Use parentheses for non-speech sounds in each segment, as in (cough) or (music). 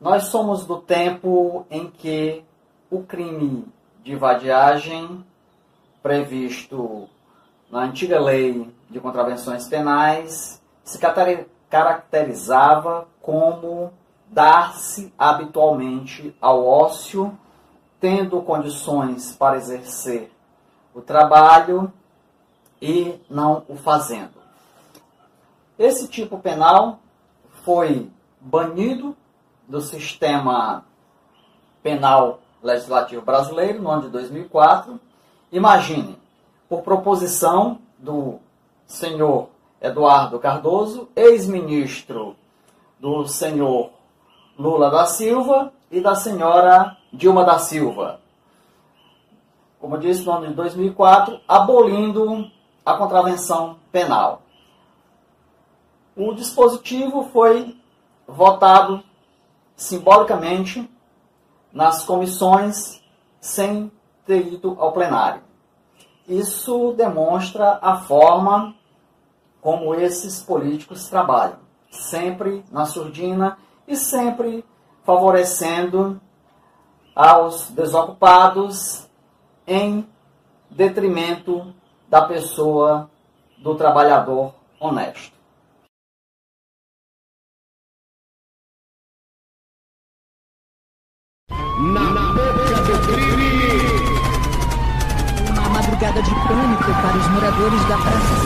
Nós somos do tempo em que o crime de vadiagem, previsto na antiga lei de contravenções penais, se caracterizava como dar-se habitualmente ao ócio, tendo condições para exercer o trabalho e não o fazendo. Esse tipo penal foi banido do sistema penal legislativo brasileiro no ano de 2004. Imagine, por proposição do senhor Eduardo Cardoso, ex-ministro do senhor Lula da Silva e da senhora Dilma da Silva. Como disse, no ano de 2004, abolindo a contravenção penal. O dispositivo foi votado simbolicamente nas comissões sem ter ido ao plenário. Isso demonstra a forma como esses políticos trabalham, sempre na surdina e sempre favorecendo aos desocupados em detrimento da pessoa do trabalhador honesto. Na, boca do crime. Uma madrugada de pânico para os moradores da praça.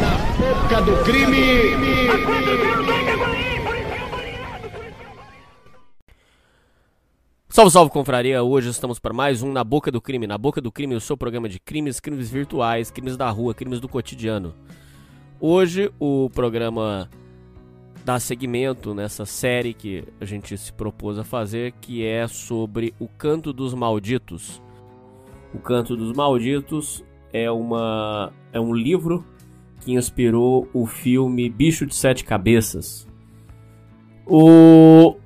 Na boca do crime. Salve, salve, confraria! Hoje estamos para mais um Na Boca do Crime. Na Boca do Crime, o seu programa de crimes, crimes virtuais, crimes da rua, crimes do cotidiano. Hoje, o programa dar seguimento nessa série que a gente se propôs a fazer, que é sobre o Canto dos Malditos. O Canto dos Malditos é uma é um livro que inspirou o filme Bicho de Sete Cabeças. O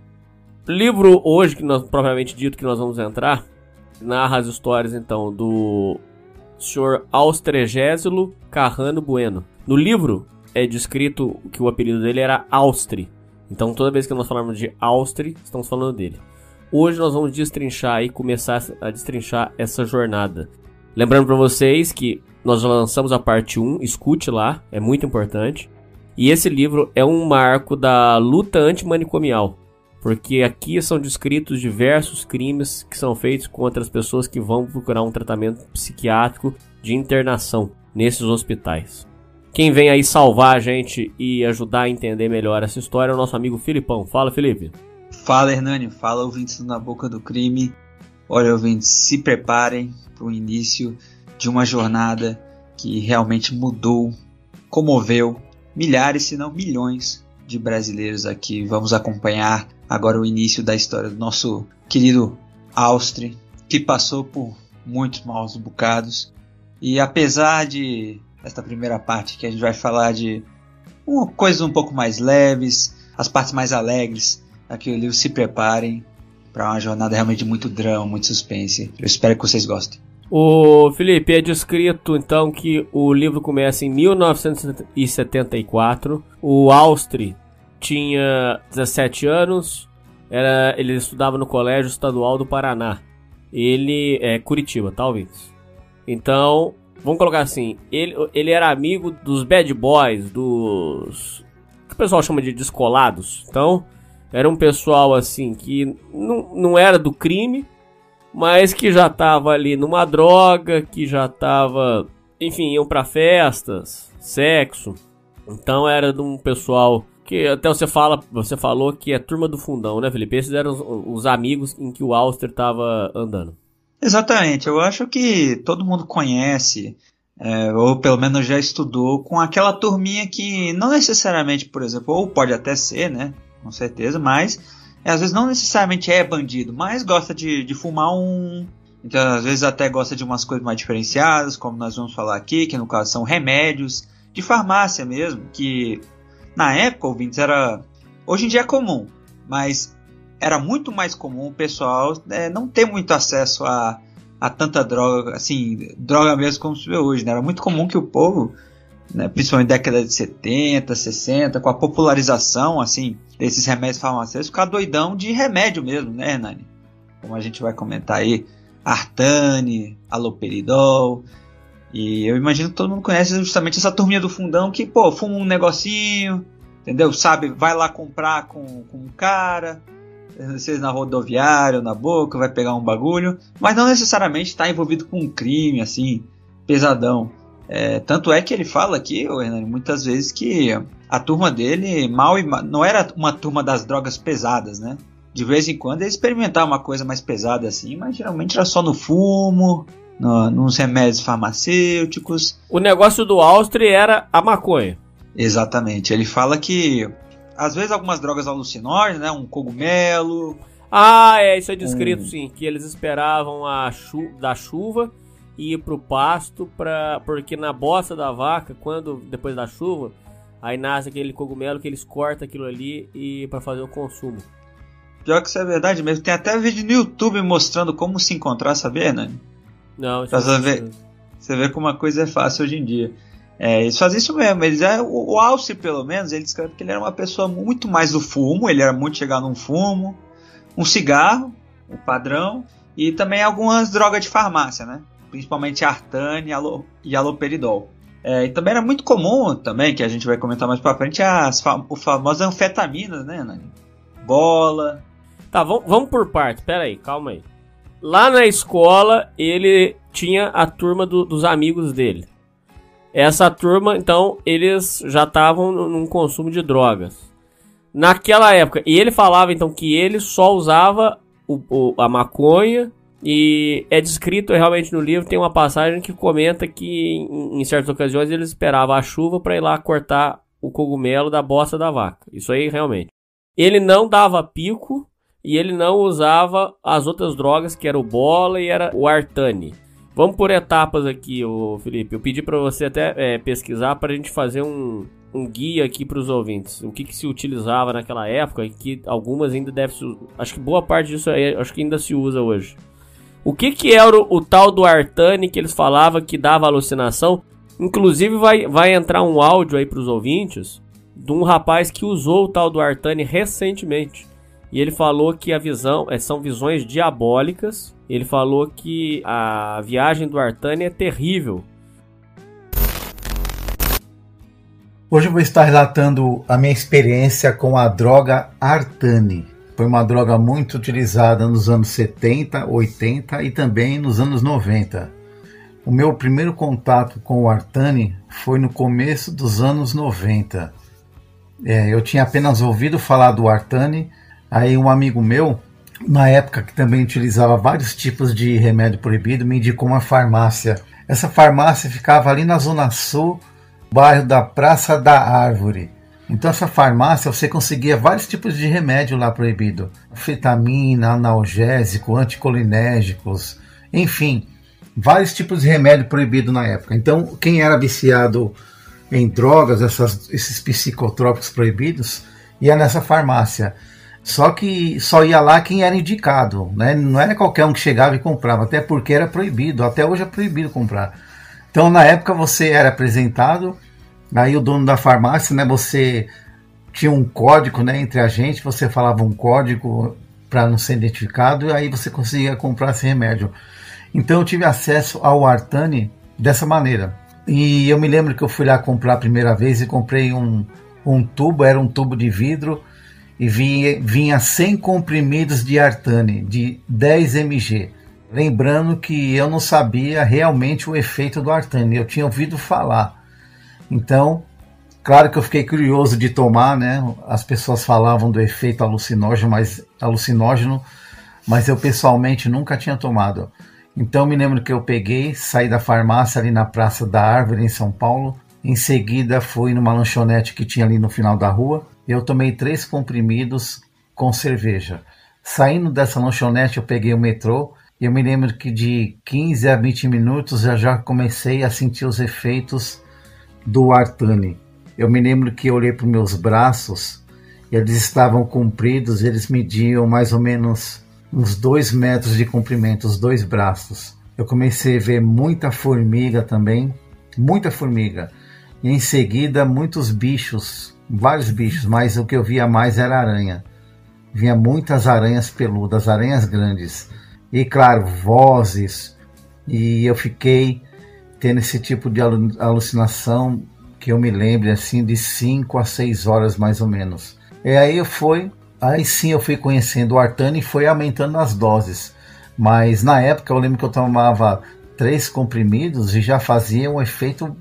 livro hoje que nós propriamente dito que nós vamos entrar narra as histórias então do Sr. Austregésilo Carrano Bueno. No livro é descrito que o apelido dele era Austri. Então toda vez que nós falamos de Austri, estamos falando dele. Hoje nós vamos destrinchar e começar a destrinchar essa jornada. Lembrando para vocês que nós já lançamos a parte 1, escute lá, é muito importante. E esse livro é um marco da luta antimanicomial, porque aqui são descritos diversos crimes que são feitos contra as pessoas que vão procurar um tratamento psiquiátrico de internação nesses hospitais. Quem vem aí salvar a gente e ajudar a entender melhor essa história é o nosso amigo Filipão. Fala, Felipe. Fala, Hernani. Fala, ouvintes Na Boca do Crime. Olha, ouvintes, se preparem para o início de uma jornada que realmente mudou, comoveu milhares, se não milhões de brasileiros aqui. Vamos acompanhar agora o início da história do nosso querido Austri, que passou por muitos maus bocados. E apesar de esta primeira parte que a gente vai falar de coisas um pouco mais leves, as partes mais alegres daquele livro. Se preparem para uma jornada realmente de muito drama, muito suspense. Eu espero que vocês gostem. O Felipe, é descrito então que o livro começa em 1974. O Austri tinha 17 anos, era, ele estudava no Colégio Estadual do Paraná. Ele é Curitiba, talvez. Então, Vamos colocar assim, ele, ele era amigo dos bad boys, dos. que o pessoal chama de descolados. Então, era um pessoal assim que não, não era do crime, mas que já tava ali numa droga, que já tava. Enfim, iam pra festas, sexo. Então era de um pessoal que até você fala, você falou que é turma do fundão, né, Felipe? Esses eram os, os amigos em que o Auster tava andando. Exatamente, eu acho que todo mundo conhece, é, ou pelo menos já estudou, com aquela turminha que não necessariamente, por exemplo, ou pode até ser, né? Com certeza, mas é, às vezes não necessariamente é bandido, mas gosta de, de fumar um. Então, às vezes até gosta de umas coisas mais diferenciadas, como nós vamos falar aqui, que no caso são remédios, de farmácia mesmo, que na época, ouvintes, era. Hoje em dia é comum, mas era muito mais comum o pessoal é, não ter muito acesso a, a tanta droga, assim, droga mesmo como se vê hoje, né? Era muito comum que o povo né, principalmente década de 70, 60, com a popularização assim desses remédios farmacêuticos, ficar doidão de remédio mesmo, né, Hernani? Como a gente vai comentar aí, Artane, Aloperidol. E eu imagino que todo mundo conhece justamente essa turminha do fundão que, pô, fuma um negocinho, entendeu? Sabe, vai lá comprar com, com um cara, seja na rodoviária ou na boca, vai pegar um bagulho, mas não necessariamente está envolvido com um crime, assim, pesadão. É, tanto é que ele fala aqui, Hernani, muitas vezes que a turma dele mal e mal, não era uma turma das drogas pesadas, né? De vez em quando ele experimentava uma coisa mais pesada assim, mas geralmente era só no fumo, no, nos remédios farmacêuticos. O negócio do Austria era a maconha. Exatamente. Ele fala que às vezes algumas drogas alucinógenas, né? Um cogumelo. Ah, é, isso é descrito um... sim, que eles esperavam a chu da chuva e ir pro pasto para porque na bosta da vaca, quando depois da chuva, aí nasce aquele cogumelo que eles cortam aquilo ali e para fazer o consumo. Pior que isso é verdade mesmo. Tem até vídeo no YouTube mostrando como se encontrar, sabia, né? Não, isso pra você ver, você vê como a coisa é fácil hoje em dia. É, eles fazem isso mesmo. Eles, é, o, o Alce, pelo menos, ele descreve que ele era uma pessoa muito mais do fumo, ele era muito chegado num fumo, um cigarro, o padrão, e também algumas drogas de farmácia, né? principalmente Artane e Aloperidol. É, e também era muito comum também, que a gente vai comentar mais pra frente, as fam famosas anfetaminas, né, Nani? Bola. Tá, vamos por parte, pera aí, calma aí. Lá na escola, ele tinha a turma do, dos amigos dele. Essa turma, então, eles já estavam num consumo de drogas. Naquela época, e ele falava então que ele só usava o, o, a maconha e é descrito realmente no livro, tem uma passagem que comenta que em, em certas ocasiões ele esperava a chuva para ir lá cortar o cogumelo da bosta da vaca. Isso aí realmente. Ele não dava pico e ele não usava as outras drogas, que era o bola e era o artane. Vamos por etapas aqui, o Felipe. Eu pedi para você até é, pesquisar para a gente fazer um, um guia aqui para os ouvintes. O que, que, se utilizava naquela época e que algumas ainda deve se... Acho que boa parte disso aí, acho que ainda se usa hoje. O que que era o, o tal do Artane que eles falavam que dava alucinação? Inclusive vai, vai entrar um áudio aí para os ouvintes de um rapaz que usou o tal do Artane recentemente. E ele falou que a visão é, são visões diabólicas. Ele falou que a viagem do Artane é terrível. Hoje eu vou estar relatando a minha experiência com a droga Artane. Foi uma droga muito utilizada nos anos 70, 80 e também nos anos 90. O meu primeiro contato com o Artani foi no começo dos anos 90. É, eu tinha apenas ouvido falar do Artani, aí um amigo meu, na época que também utilizava vários tipos de remédio proibido, me indicou uma farmácia. Essa farmácia ficava ali na Zona Sul, bairro da Praça da Árvore. Então essa farmácia você conseguia vários tipos de remédio lá proibido. Fetamina, analgésico, anticolinérgicos, enfim, vários tipos de remédio proibido na época. Então quem era viciado em drogas, essas, esses psicotrópicos proibidos, ia nessa farmácia. Só que só ia lá quem era indicado, né? Não era qualquer um que chegava e comprava, até porque era proibido, até hoje é proibido comprar. Então na época você era apresentado Aí o dono da farmácia, né, você tinha um código, né, entre a gente, você falava um código para não ser identificado e aí você conseguia comprar esse remédio. Então eu tive acesso ao Artani dessa maneira. E eu me lembro que eu fui lá comprar a primeira vez e comprei um, um tubo, era um tubo de vidro e vinha, vinha 100 comprimidos de Artani, de 10 mg. Lembrando que eu não sabia realmente o efeito do Artani, eu tinha ouvido falar. Então, claro que eu fiquei curioso de tomar, né? As pessoas falavam do efeito alucinógeno, mas alucinógeno, mas eu pessoalmente nunca tinha tomado. Então me lembro que eu peguei, saí da farmácia ali na Praça da Árvore em São Paulo. Em seguida fui numa lanchonete que tinha ali no final da rua. Eu tomei três comprimidos com cerveja. Saindo dessa lanchonete eu peguei o metrô e eu me lembro que de 15 a 20 minutos eu já comecei a sentir os efeitos do Artani. Eu me lembro que olhei para meus braços, eles estavam compridos, eles mediam mais ou menos uns dois metros de comprimento, os dois braços. Eu comecei a ver muita formiga também, muita formiga. e em seguida muitos bichos, vários bichos, mas o que eu via mais era aranha. Vinha muitas aranhas peludas, aranhas grandes. E claro, vozes. E eu fiquei tendo esse tipo de alucinação que eu me lembro assim de 5 a 6 horas mais ou menos. E aí eu fui, aí sim eu fui conhecendo o Artani e foi aumentando as doses. Mas na época eu lembro que eu tomava três comprimidos e já fazia um efeito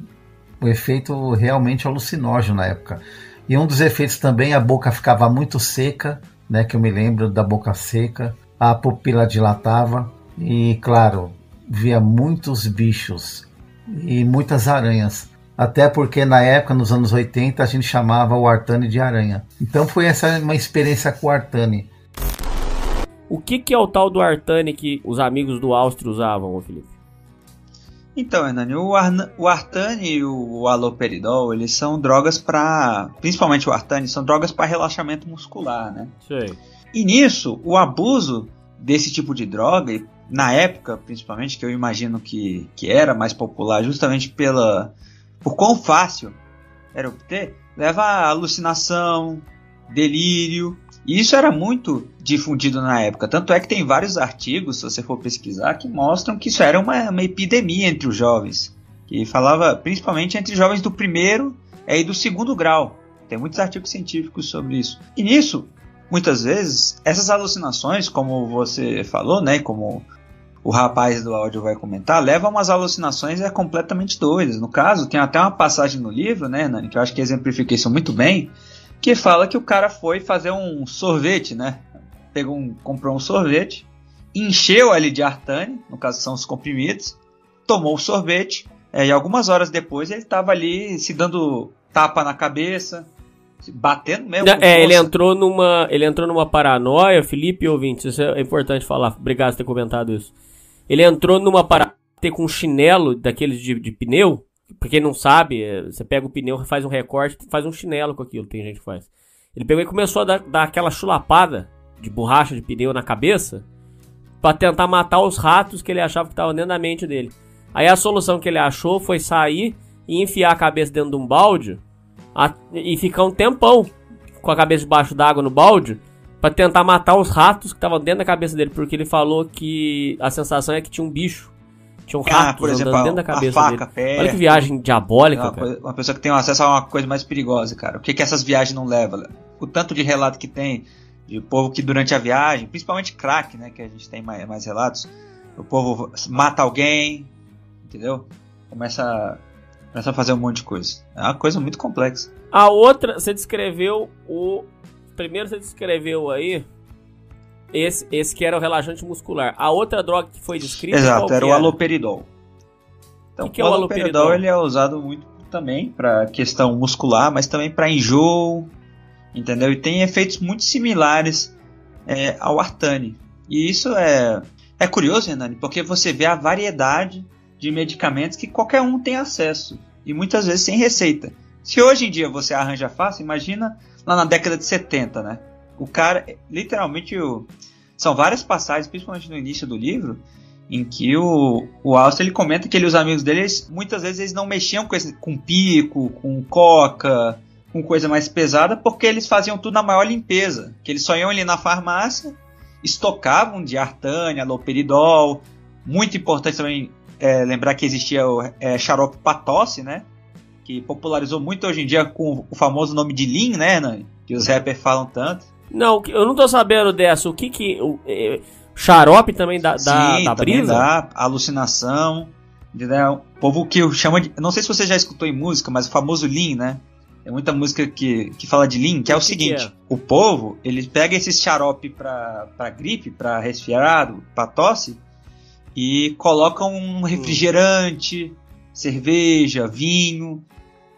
um efeito realmente alucinógeno na época. E um dos efeitos também a boca ficava muito seca, né, que eu me lembro da boca seca, a pupila dilatava e claro, via muitos bichos e muitas aranhas. Até porque na época, nos anos 80, a gente chamava o Artani de aranha. Então foi essa uma experiência com o Artani. O que, que é o tal do Artani que os amigos do Áustria usavam, Felipe? Então, Hernani, o, o Artani e o Aloperidol, eles são drogas para, principalmente o Artani, são drogas para relaxamento muscular, né? Sei. E nisso, o abuso desse tipo de droga, na época, principalmente, que eu imagino que, que era mais popular, justamente pela por quão fácil era obter, leva a alucinação, delírio. E isso era muito difundido na época. Tanto é que tem vários artigos, se você for pesquisar, que mostram que isso era uma, uma epidemia entre os jovens. Que falava principalmente entre jovens do primeiro e do segundo grau. Tem muitos artigos científicos sobre isso. E nisso, muitas vezes, essas alucinações, como você falou, né, como o rapaz do áudio vai comentar, leva umas alucinações é completamente doidas. No caso, tem até uma passagem no livro, né, Nani, que eu acho que exemplifica isso muito bem, que fala que o cara foi fazer um sorvete, né? Pegou um, comprou um sorvete, encheu ali de artane, no caso são os comprimidos, tomou o sorvete, é, e algumas horas depois ele estava ali se dando tapa na cabeça, batendo mesmo. É, ele entrou numa, ele entrou numa paranoia, Felipe ouvintes, isso é importante falar. Obrigado por ter comentado isso. Ele entrou numa parada com um chinelo daqueles de, de pneu. Pra quem não sabe, é, você pega o pneu, faz um recorte, faz um chinelo com aquilo, tem gente que faz. Ele pegou e começou a dar, dar aquela chulapada de borracha de pneu na cabeça para tentar matar os ratos que ele achava que estavam dentro da mente dele. Aí a solução que ele achou foi sair e enfiar a cabeça dentro de um balde a, e ficar um tempão com a cabeça debaixo d'água no balde para tentar matar os ratos que estavam dentro da cabeça dele, porque ele falou que a sensação é que tinha um bicho. Tinha um ah, rato por exemplo, dentro da cabeça faca, dele. Olha que viagem diabólica, uma, cara. uma pessoa que tem acesso a uma coisa mais perigosa, cara. O que, que essas viagens não levam? O tanto de relato que tem de povo que durante a viagem, principalmente crack, né, que a gente tem mais, mais relatos, o povo mata alguém, entendeu? Começa, começa a fazer um monte de coisa. É uma coisa muito complexa. A outra, você descreveu o primeiro você descreveu aí esse, esse que era o relaxante muscular. A outra droga que foi descrita. Exato, era o aloperidol. Então, que que é o, o aloperidol, aloperidol ele é usado muito também para questão muscular, mas também para enjoo, entendeu? E tem efeitos muito similares é, ao Artane. E isso é, é curioso, Renani, porque você vê a variedade de medicamentos que qualquer um tem acesso e muitas vezes sem receita. Se hoje em dia você arranja fácil, imagina lá na década de 70, né? O cara, literalmente, o, são várias passagens, principalmente no início do livro, em que o, o Austin ele comenta que ele, os amigos dele, eles, muitas vezes eles não mexiam com, esse, com pico, com coca, com coisa mais pesada, porque eles faziam tudo na maior limpeza. Que eles só iam ali na farmácia, estocavam de artânia, loperidol. Muito importante também é, lembrar que existia o é, xarope para tosse, né? que popularizou muito hoje em dia com o famoso nome de Lean, né? Que os rappers falam tanto. Não, eu não tô sabendo dessa. O que que. O, é, xarope também dá, Sim, dá, também brisa? Dá, alucinação. Entendeu? O povo que chama de. Não sei se você já escutou em música, mas o famoso Lean, né? Tem muita música que, que fala de Lean, que é o, o seguinte: é? o povo, ele pega esse xarope pra, pra gripe, pra resfriado, pra tosse, e coloca um refrigerante, hum. cerveja, vinho,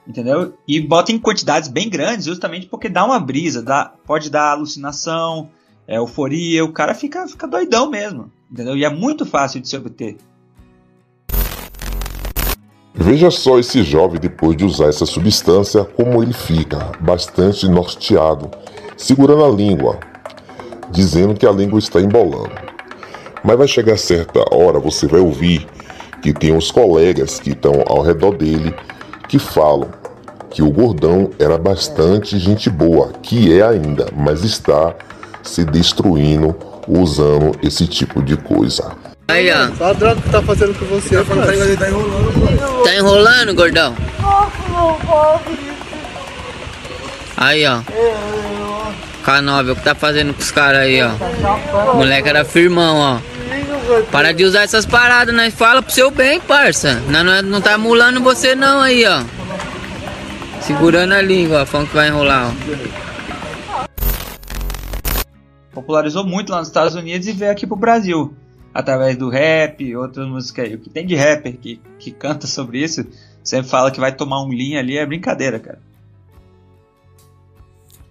entendeu? E bota em quantidades bem grandes, justamente porque dá uma brisa, dá, pode dar alucinação, é, euforia, o cara fica, fica doidão mesmo, entendeu? E é muito fácil de se obter. Veja só esse jovem depois de usar essa substância, como ele fica, bastante norteado, segurando a língua, dizendo que a língua está embolando. Mas vai chegar certa hora, você vai ouvir que tem os colegas que estão ao redor dele que falam que o gordão era bastante gente boa, que é ainda, mas está se destruindo usando esse tipo de coisa. Aí, ó. Só a droga que tá fazendo com você, parceiro. Tá enrolando, gordão? Aí, ó. K9, o que tá fazendo com os caras aí, ó? O moleque era firmão, ó. Para de usar essas paradas, nós fala pro seu bem, parça. Nós não, não tá mulando você não aí, ó. Segurando a língua, ó, falando que vai enrolar, ó. popularizou muito lá nos Estados Unidos e veio aqui pro Brasil. Através do rap, outras músicas aí. O que tem de rapper que, que canta sobre isso, sempre fala que vai tomar um lean ali, é brincadeira, cara.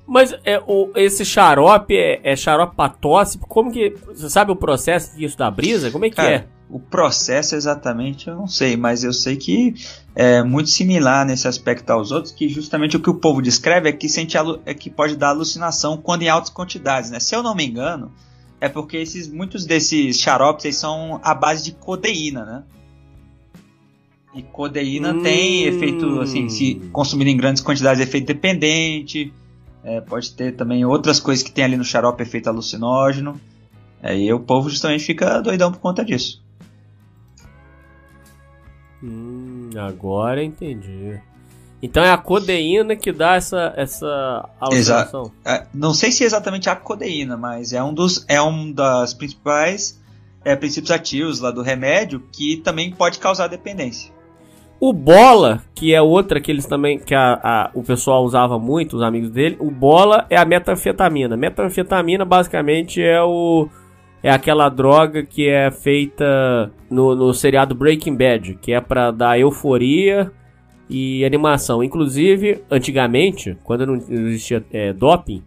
Mas é, o, esse xarope é, é xarope pra tosse? Como que. Você sabe o processo disso da brisa? Como é que Cara, é? O processo exatamente eu não sei, mas eu sei que é muito similar nesse aspecto aos outros, que justamente o que o povo descreve é que sente é que pode dar alucinação quando em altas quantidades, né? Se eu não me engano, é porque esses muitos desses xaropes são à base de codeína, né? E codeína Hum. tem efeito, assim, se consumido em grandes quantidades, efeito dependente. É, pode ter também outras coisas que tem ali no xarope, efeito alucinógeno. Aí o povo justamente fica doidão por conta disso. Hum, agora entendi. Então é a codeína que dá essa, essa alucinação. É, não sei se é exatamente a codeína, mas é um dos é um das principais é, princípios ativos lá do remédio que também pode causar dependência. O bola, que é outra que eles também. que a, a- o pessoal usava muito, os amigos dele, o bola é a metanfetamina. Metanfetamina basicamente é o. É aquela droga que é feita no, no seriado Breaking Bad, que é pra dar euforia e animação. Inclusive, antigamente, quando não existia é, doping,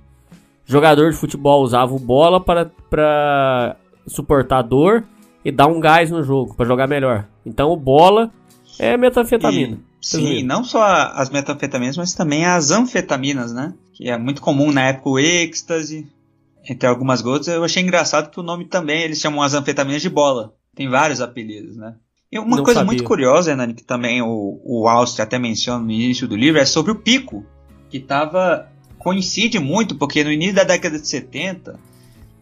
jogador de futebol usava o bola para, para suportar dor e dar um gás no jogo, para jogar melhor. Então o bola é metanfetamina. E, sim, não só as metanfetaminas, mas também as anfetaminas, né? Que é muito comum na época o êxtase, entre algumas gotas. Eu achei engraçado que o nome também eles chamam as anfetaminas de bola. Tem vários apelidos, né? E uma Não coisa sabia. muito curiosa, Nani, que também o, o Austin até menciona no início do livro, é sobre o pico, que tava coincide muito, porque no início da década de 70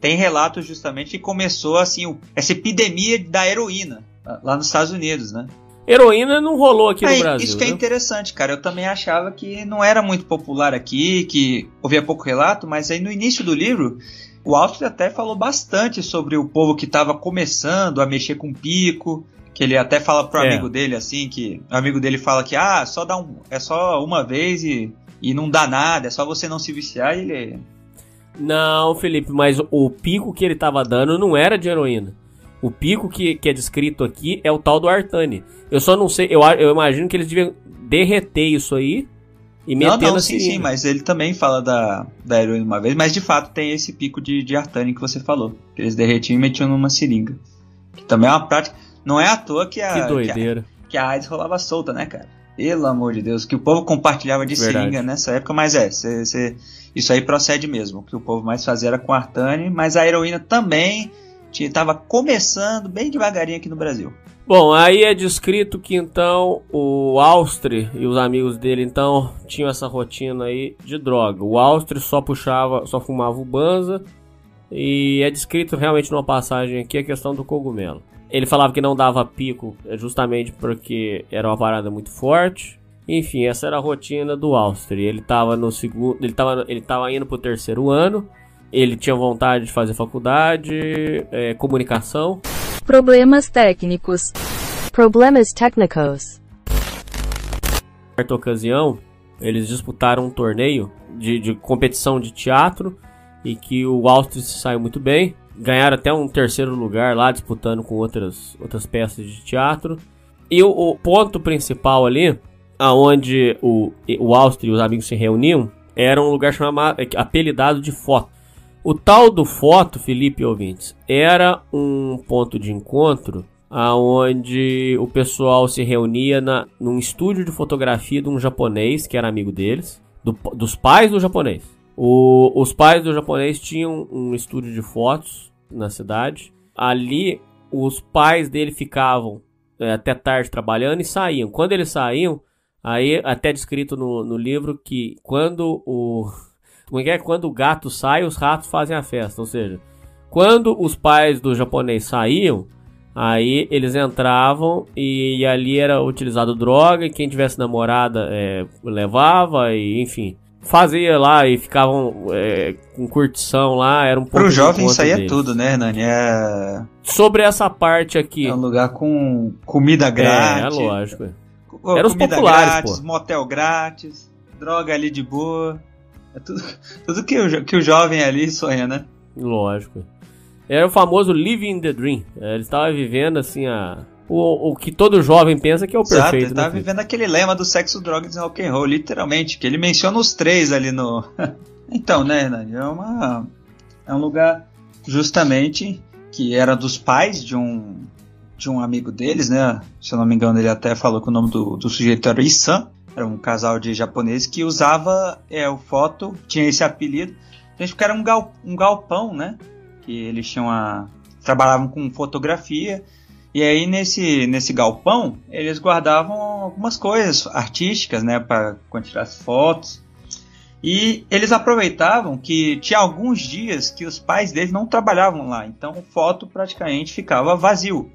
tem relatos justamente que começou assim essa epidemia da heroína lá nos Estados Unidos, né? Heroína não rolou aqui Aí, no Brasil. isso que é né? interessante, cara. Eu também achava que não era muito popular aqui, que ouvia pouco relato, mas aí no início do livro, o Austin até falou bastante sobre o povo que estava começando a mexer com pico, que ele até fala pro É. amigo dele assim, que o amigo dele fala que ah, só dá um, é só uma vez e, e não dá nada, é só você não se viciar e ele Não, Felipe, mas o pico que ele tava dando não era de heroína. O pico que, que é descrito aqui é o tal do Artane. Eu só não sei, eu, eu imagino que eles deviam derreter isso aí e Não, meter não, na sim, sim, mas ele também fala da, da heroína uma vez, mas de fato tem esse pico de, de artane que você falou. Que eles derretiam e metiam numa seringa. Que também é uma prática. Não é à toa que a, Que que a, doideira. que a AIDS rolava solta, né, cara? Pelo amor de Deus, que o povo compartilhava de Verdade. seringa nessa época, mas é, cê- cê- isso aí procede mesmo. O que o povo mais fazia era com artane, mas a heroína também estava começando bem devagarinho aqui no Brasil. Bom, aí é descrito que então o Austri e os amigos dele então tinham essa rotina aí de droga. O Austri só puxava, só fumava o banza e é descrito realmente numa passagem aqui a questão do cogumelo. Ele falava que não dava pico é, justamente porque era uma parada muito forte. Enfim, essa era a rotina do Austri. Ele tava no segundo, ele tava, ele tava indo pro terceiro ano. Ele tinha vontade de fazer faculdade, é, comunicação. Problemas técnicos. Problemas técnicos. certa ocasião, eles disputaram um torneio de, de competição de teatro e que o Austria se saiu muito bem. Ganharam até um terceiro lugar lá, disputando com outras, outras peças de teatro. E o, o ponto principal ali, aonde o, o Austria e os amigos se reuniam, era um lugar chamado, apelidado de Foto. O tal do Foto, Felipe ouvintes, era um ponto de encontro aonde o pessoal se reunia na, num estúdio de fotografia de um japonês que era amigo deles, do- dos pais do japonês. O- os pais do japonês tinham um estúdio de fotos na cidade. Ali, os pais dele ficavam é, até tarde trabalhando e saíam. Quando eles saíam, Aí, até descrito no, no livro que quando o. Como é? Quando o gato sai, os ratos fazem a festa. Ou seja, quando os pais do japonês saíam, aí eles entravam e, e ali era utilizado droga e quem tivesse namorada é, levava e enfim fazia lá e ficavam é, com curtição lá, era um pouco. Pro jovem isso aí é tudo, né, Hernani? É... Sobre essa parte aqui. É um lugar com comida grátis. É, é lógico. Era os populares, grátis, pô. motel grátis, droga ali de boa. É tudo, (laughs) tudo que, o, que o jovem ali sonha, né? Lógico. Era o famoso living the dream. Ele estava vivendo assim a o, o que todo jovem pensa que é o Exato, perfeito. Ele né, vivendo aquele lema do sexo, drogas e rock and roll, literalmente, que ele menciona os três ali no. (laughs) então, né, Hernani? É, uma, é um lugar justamente que era dos pais de um de um amigo deles, né? Se eu não me engano, ele até falou que o nome do, do sujeito era Isan. Era um casal de japoneses que usava é, o foto, tinha esse apelido. Gente, porque era um, gal, um galpão, né? Que eles tinham a. trabalhavam com fotografia e aí nesse, nesse galpão eles guardavam algumas coisas artísticas, né, para tirar as fotos. E eles aproveitavam que tinha alguns dias que os pais deles não trabalhavam lá, então foto praticamente ficava vazio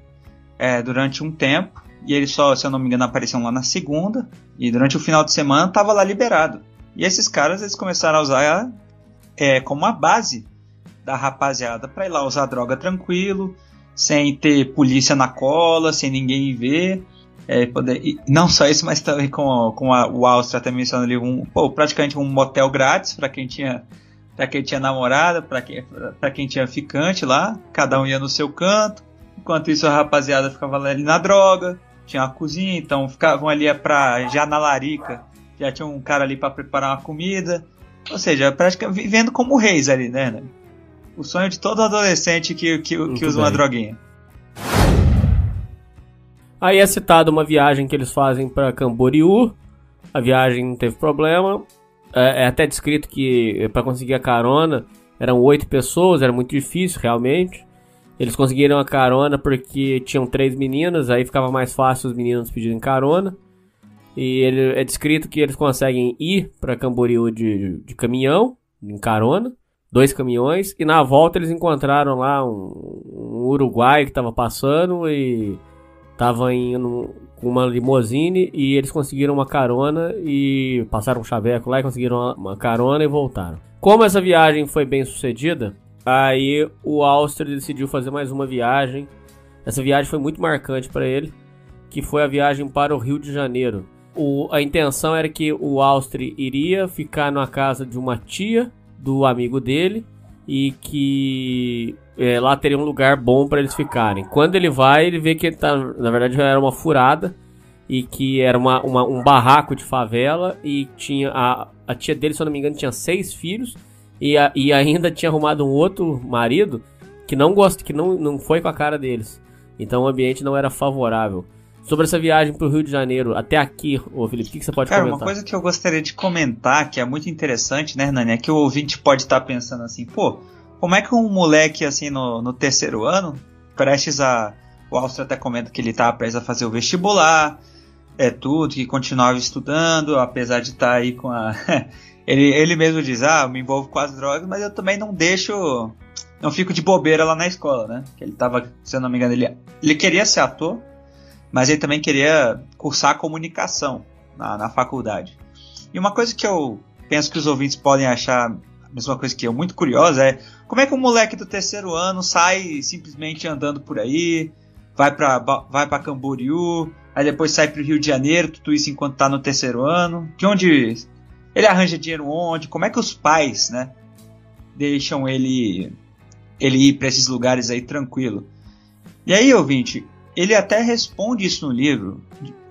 é, durante um tempo. E eles só, se eu não me engano, apareciam lá na segunda. E durante o final de semana estava lá liberado. E esses caras eles começaram a usar é, como uma base da rapaziada para ir lá usar droga tranquilo, sem ter polícia na cola, sem ninguém ver. É, poder, e não só isso, mas também com, com a, o Áustria até mencionando ali um, pô, praticamente um motel grátis para quem tinha para quem tinha namorada, para quem, pra quem tinha ficante lá, cada um ia no seu canto. Enquanto isso a rapaziada ficava ali na droga, tinha uma cozinha, então ficavam ali pra, já na larica, já tinha um cara ali para preparar uma comida. Ou seja, praticamente vivendo como reis ali, né? né? O sonho de todo adolescente que, que, que usa uma droguinha. Aí é citado uma viagem que eles fazem para Camboriú. A viagem não teve problema. É, é até descrito que para conseguir a carona eram oito pessoas, era muito difícil realmente. Eles conseguiram a carona porque tinham três meninas, aí ficava mais fácil os meninos pedirem carona. E ele, é descrito que eles conseguem ir para Camboriú de, de caminhão, em carona dois caminhões e na volta eles encontraram lá um, um uruguai que estava passando e estava indo com uma limousine e eles conseguiram uma carona e passaram um chaveco lá e conseguiram uma carona e voltaram. Como essa viagem foi bem sucedida, aí o Áustria decidiu fazer mais uma viagem. Essa viagem foi muito marcante para ele, que foi a viagem para o Rio de Janeiro. O, a intenção era que o Áustria iria ficar na casa de uma tia do amigo dele e que é, lá teria um lugar bom para eles ficarem. Quando ele vai, ele vê que tá, na verdade era uma furada e que era uma, uma, um barraco de favela e tinha a, a tia dele, se eu não me engano, tinha seis filhos e, a, e ainda tinha arrumado um outro marido que não gosta, que não, não foi com a cara deles. Então o ambiente não era favorável. Sobre essa viagem para o Rio de Janeiro, até aqui, ô Felipe, o que, que, você pode Cara, comentar? uma coisa que eu gostaria de comentar, que é muito interessante, né, Hernani, é que o ouvinte pode estar pensando assim, pô, como é que um moleque, assim, no, no terceiro ano, prestes a... O Áustria até comenta que ele estava prestes a fazer o vestibular, é tudo, que continuava estudando, apesar de estar aí com a... (laughs) ele, ele mesmo diz, ah, me envolvo com as drogas, mas eu também não deixo... Não fico de bobeira lá na escola, né? Que ele estava, se eu não me engano, ele, ele queria ser ator, mas ele também queria cursar comunicação na, na faculdade. E uma coisa que eu penso que os ouvintes podem achar a mesma coisa que eu, muito curiosa, é como é que um moleque do terceiro ano sai simplesmente andando por aí, vai para vai pra Camboriú, aí depois sai para o Rio de Janeiro, tudo isso enquanto tá no terceiro ano. De onde ele arranja dinheiro onde? Como é que os pais, né, deixam ele ele ir para esses lugares aí tranquilo? E aí, ouvinte, ele até responde isso no livro.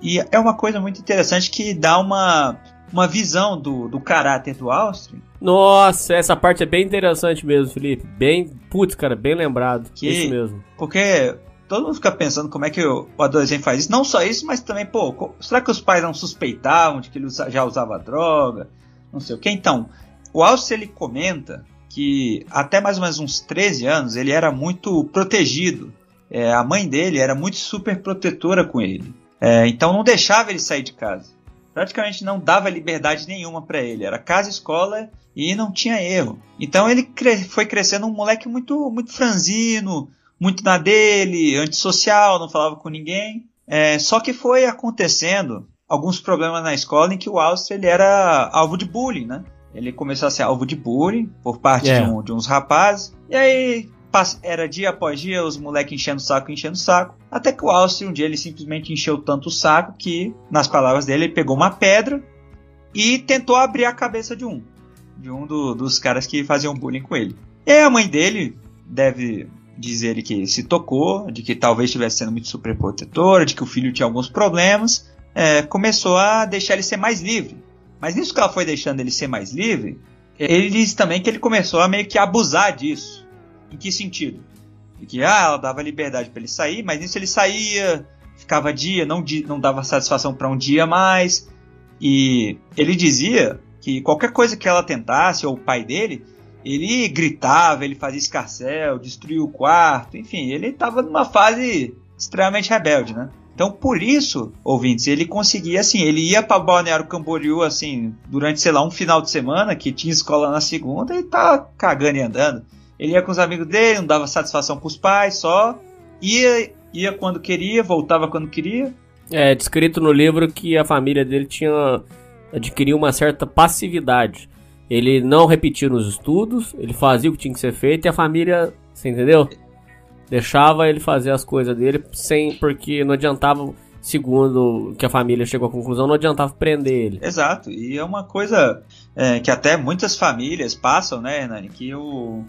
E é uma coisa muito interessante que dá uma, uma visão do, do caráter do Austin. Nossa, essa parte é bem interessante mesmo, Felipe. Bem, putz, cara, bem lembrado. Que, isso mesmo. Porque todo mundo fica pensando como é que o, adolescente faz isso. Não só isso, mas também, pô, será que os pais não suspeitavam de que ele já usava droga? Não sei o que. Então, o Austin ele comenta que até mais ou menos uns 13 anos ele era muito protegido é, a mãe dele era muito super protetora com ele. É, então não deixava ele sair de casa. praticamente não dava liberdade nenhuma para ele. Era casa, escola e não tinha erro. Então ele cre foi crescendo um moleque muito, muito franzino, muito na dele, antissocial, não falava com ninguém. É, só que foi acontecendo alguns problemas na escola em que o Austria ele era alvo de bullying, né? Ele começou a ser alvo de bullying por parte yeah. de, um, de uns rapazes. E aí era dia após dia os moleques enchendo o saco, enchendo o saco. Até que o Austin um dia ele simplesmente encheu tanto o saco que, nas palavras dele, ele pegou uma pedra e tentou abrir a cabeça de um. De um do, dos caras que faziam bullying com ele. E aí a mãe dele deve dizer que se tocou, de que talvez estivesse sendo muito superprotetora, de que o filho tinha alguns problemas. É, começou a deixar ele ser mais livre. Mas nisso que ela foi deixando ele ser mais livre, ele diz também que ele começou a meio que abusar disso em que sentido? De que ah, ela dava liberdade para ele sair, mas nisso ele saía, ficava dia, não, não dava satisfação para um dia mais. E ele dizia que qualquer coisa que ela tentasse, ou o pai dele, ele gritava, ele fazia escarcel, destruía o quarto, enfim, ele estava numa fase extremamente rebelde, né? Então, por isso, ouvintes, ele conseguia, assim, ele ia para Balneário Camboriú, assim, durante, sei lá, um final de semana, que tinha escola na segunda, e tá cagando e andando. Ele ia com os amigos dele, não dava satisfação com os pais, só ia, ia quando queria, voltava quando queria. É descrito no livro que a família dele tinha adquirido uma certa passividade. Ele não repetia nos estudos, ele fazia o que tinha que ser feito e a família, você entendeu? Deixava ele fazer as coisas dele sem porque não adiantava segundo que a família chegou à conclusão, não adiantava prender ele. Exato, e é uma coisa é, que até muitas famílias passam, né, Nani? Que o,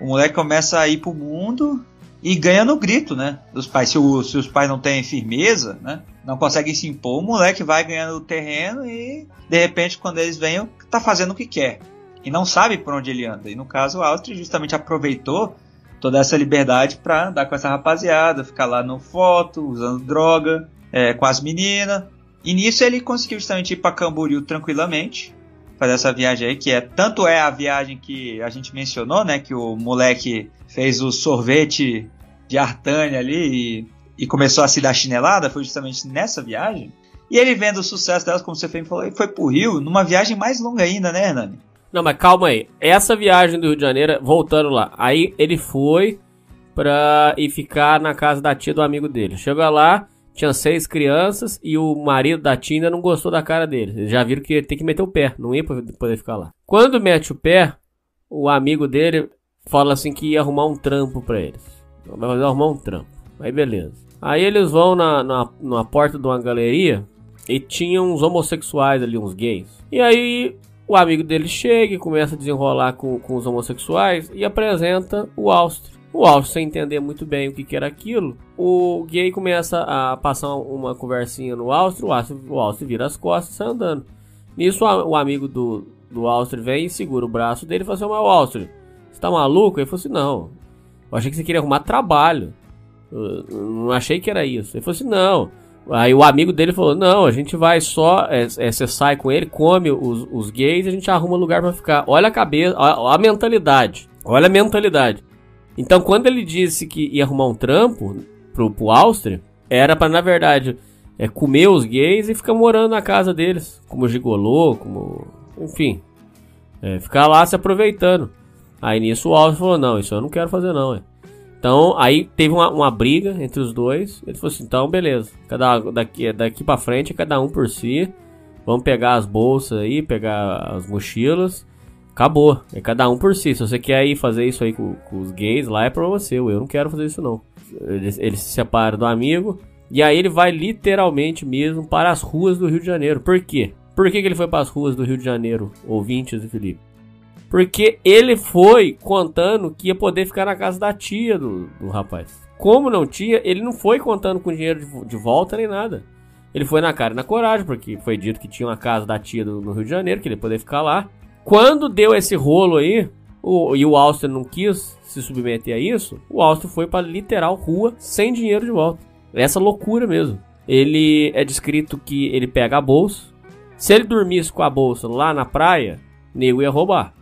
o moleque começa a ir pro mundo e ganha no grito, né? Dos pais. Se, o, se os pais não têm firmeza, né? Não conseguem se impor, o moleque vai ganhando o terreno e de repente quando eles vêm, tá fazendo o que quer. E não sabe por onde ele anda. E no caso, o Austria justamente aproveitou toda essa liberdade pra andar com essa rapaziada, ficar lá no foto, usando droga, é, com as meninas. E nisso ele conseguiu justamente ir pra Camboriú tranquilamente fazer essa viagem aí, que é tanto é a viagem que a gente mencionou, né, que o moleque fez o sorvete de Artânia ali e, e começou a se dar chinelada, foi justamente nessa viagem. E ele vendo o sucesso delas, como você falou, ele foi pro Rio, numa viagem mais longa ainda, né, Hernani? Não, mas calma aí. Essa viagem do Rio de Janeiro, voltando lá, aí ele foi pra ir ficar na casa da tia do amigo dele. Chegou lá, tinha seis crianças e o marido da Tina não gostou da cara dele. Eles já viram que ele tem que meter o pé, não ia poder ficar lá. Quando mete o pé, o amigo dele fala assim que ia arrumar um trampo pra eles. Vai arrumar um trampo. Aí beleza. Aí eles vão na, na, na porta de uma galeria e tinha uns homossexuais ali, uns gays. E aí o amigo dele chega e começa a desenrolar com, com os homossexuais e apresenta o Austro. O Alf, sem entender muito bem o que, que, era aquilo, o gay começa a passar uma conversinha no Alstro, o Alstro, o Alstro vira as costas e sai andando. Nisso, o amigo do, do Alstro vem e segura o braço dele e fala assim, mas o Alstro, você tá maluco? Ele falou assim, não, eu achei que você queria arrumar trabalho. Eu não achei que era isso. Ele falou assim, não. Aí o amigo dele falou, não, a gente vai só, é, é, você sai com ele, come os, os gays e a gente arruma lugar para ficar. Olha a cabeça, olha a mentalidade. Olha a mentalidade. Então, quando ele disse que ia arrumar um trampo pro, pro Áustria, era para na verdade, é, comer os gays e ficar morando na casa deles, como gigolô, como. Enfim. É, ficar lá se aproveitando. Aí nisso o Áustria falou: Não, isso eu não quero fazer, não. É. Então, aí teve uma, uma, briga entre os dois. Ele falou assim: Então, beleza. Cada, daqui, daqui pra frente, cada um por si. Vamos pegar as bolsas aí, pegar as mochilas Acabou. É cada um por si. Se você quer ir fazer isso aí com, com os gays, lá é pra você. Eu não quero fazer isso não. Ele, ele se separa do amigo. E aí ele vai literalmente mesmo para as ruas do Rio de Janeiro. Por quê? Por que, que ele foi para as ruas do Rio de Janeiro, ouvintes e Felipe? Porque ele foi contando que ia poder ficar na casa da tia do, do rapaz. Como não tinha, ele não foi contando com dinheiro de, de, volta nem nada. Ele foi na cara e na coragem, porque foi dito que tinha uma casa da tia do, no Rio de Janeiro, que ele ia poder ficar lá. Quando deu esse rolo aí, o, e o Austin não quis se submeter a isso, o Austin foi para literal rua sem dinheiro de volta. Essa loucura mesmo. Ele é descrito que ele pega a bolsa. Se ele dormisse com a bolsa lá na praia, nego ia roubar.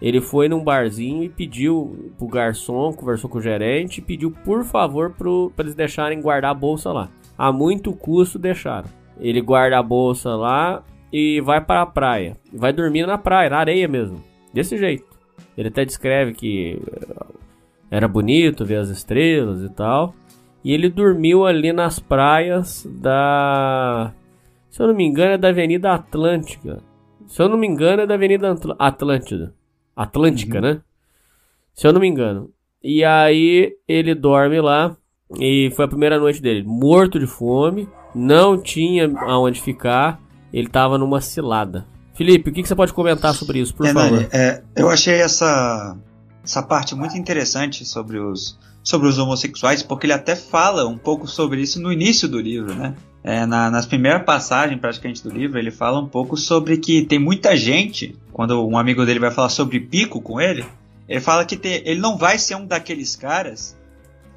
Ele foi num barzinho e pediu pro garçom, conversou com o gerente pediu por favor para eles deixarem guardar a bolsa lá. A muito custo deixaram. Ele guarda a bolsa lá, e vai para a praia. Vai dormir na praia, na areia mesmo. Desse jeito. Ele até descreve que eh, era bonito ver as estrelas e tal. E ele dormiu ali nas praias da. Se eu não me engano, é da Avenida Atlântica. Se eu não me engano, é da Avenida Atl Atlântida. Atlântica, uhum. né? Se eu não me engano. E aí ele dorme lá. E foi a primeira noite dele. Morto de fome. Não tinha aonde ficar. Ele tava numa cilada. Felipe, o que, que você pode comentar sobre isso, por é, favor? É, eu achei essa, essa parte muito interessante sobre os, sobre os homossexuais, porque ele até fala um pouco sobre isso no início do livro, né? É, na, nas primeiras passagens praticamente do livro, ele fala um pouco sobre que tem muita gente, quando um amigo dele vai falar sobre pico com ele, ele fala que tem, ele não vai ser um daqueles caras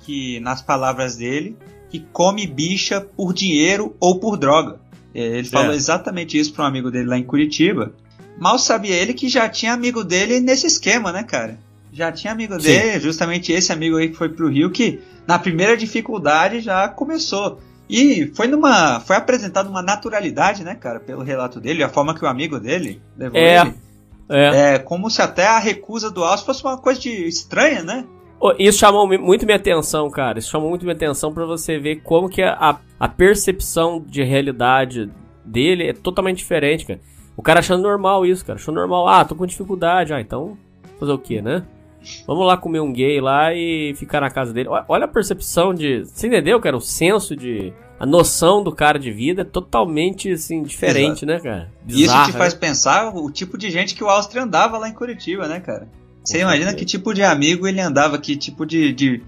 que, nas palavras dele, que come bicha por dinheiro ou por droga. É, ele falou é. exatamente isso para um amigo dele lá em Curitiba. Mal sabia ele que já tinha amigo dele nesse esquema, né, cara? Já tinha amigo Sim. dele, justamente esse amigo aí que foi pro Rio, que na primeira dificuldade já começou. E foi numa. Foi apresentado uma naturalidade, né, cara, pelo relato dele, a forma que o amigo dele levou é, ele. É. é. Como se até a recusa do Alce fosse uma coisa de estranha, né? Isso chamou muito minha atenção, cara. Isso chamou muito minha atenção para você ver como que a, a percepção de realidade dele é totalmente diferente, cara. O cara achando normal isso, cara. Achou normal. Ah, tô com dificuldade. Ah, então fazer o quê, né? Vamos lá comer um gay lá e ficar na casa dele. Olha a percepção de. Você entendeu, cara? O senso de. A noção do cara de vida é totalmente assim, diferente, Exato. né, cara? Bizarro, Isso te faz né? pensar o tipo de gente que o Áustria andava lá em Curitiba, né, cara? Você imagina que tipo de amigo ele andava, que tipo de, de,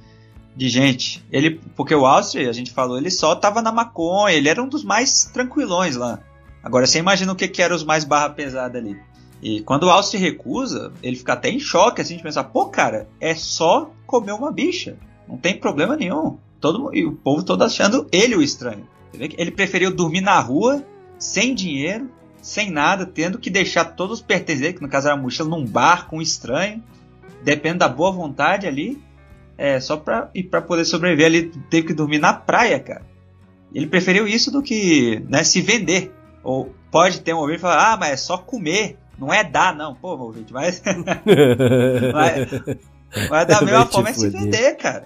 de gente. Ele, porque o Austria, a gente falou, ele só tava na maconha, ele era um dos mais tranquilões lá. Agora você imagina o que, que eram os mais barra pesada ali. E quando o Austria recusa, ele fica até em choque, assim, de pensar, pô, cara, é só comer uma bicha. Não tem problema nenhum. Todo, e o povo todo achando ele o estranho. Ele preferiu dormir na rua, sem dinheiro, sem nada, tendo que deixar todos os pertences, que no caso era a mochila, num bar com um estranho, depende da boa vontade ali, é, só pra, e pra poder sobreviver ali, teve que dormir na praia, cara. Ele preferiu isso do que né, se vender. Ou pode ter um ouvinte falar, ah, mas é só comer, não é dar, não. Pô, ouvinte, mas. (laughs) mas, mas da mesma forma é se vender, cara.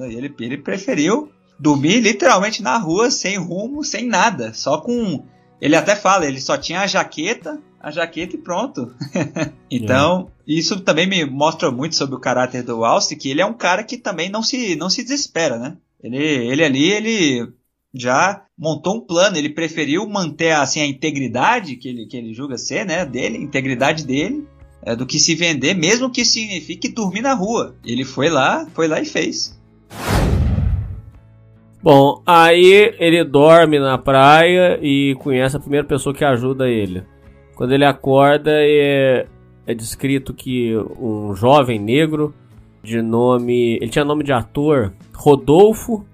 Ele, ele preferiu dormir literalmente na rua, sem rumo, sem nada, só com ele até fala, ele só tinha a jaqueta, a jaqueta e pronto. (laughs) então, é. isso também me mostra muito sobre o caráter do Austin, que ele é um cara que também não se, não se desespera, né? Ele, ele ali, ele já montou um plano, ele preferiu manter assim a integridade que ele, que ele julga ser, né, dele, integridade dele, é, do que se vender, mesmo que signifique dormir na rua. Ele foi lá, foi lá e fez. Bom, aí ele dorme na praia e conhece a primeira pessoa que ajuda ele. Quando ele acorda, é, é descrito que um jovem negro de nome. Ele tinha nome de ator, Rodolfo.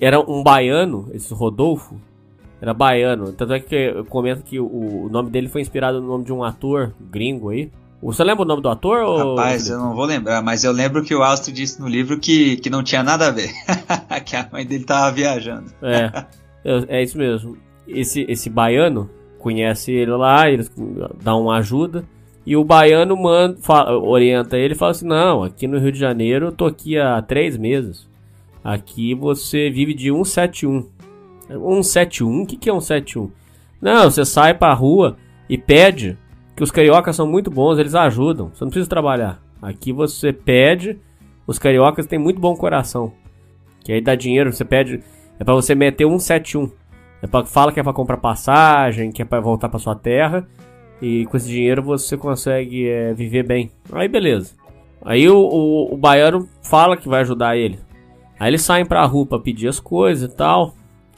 Era um baiano, esse Rodolfo. Era baiano. Tanto é que comenta que o, o nome dele foi inspirado no nome de um ator gringo aí. Você lembra o nome do ator? Rapaz, ou... eu não vou lembrar, mas eu lembro que o Astro disse no livro que, que não tinha nada a ver. (laughs) que a mãe dele tava viajando. é, é isso mesmo. Esse, esse baiano conhece ele lá, eles dão uma ajuda. E o baiano manda, fala, orienta ele e fala assim: Não, aqui no Rio de Janeiro eu tô aqui há três meses. Aqui você vive de 171. 171? O que, que é 171? Não, você sai pra rua e pede que os cariocas são muito bons, eles ajudam. Você não precisa trabalhar. Aqui você pede, os cariocas têm muito bom coração. Que aí dá dinheiro, você pede, é para você meter 171. É pra, fala que é para comprar passagem, que é para voltar para sua terra. E com esse dinheiro você consegue é, viver bem. Aí beleza. Aí o, o, o, baiano fala que vai ajudar ele. Aí eles saem pra rua pra pedir as coisas e tal.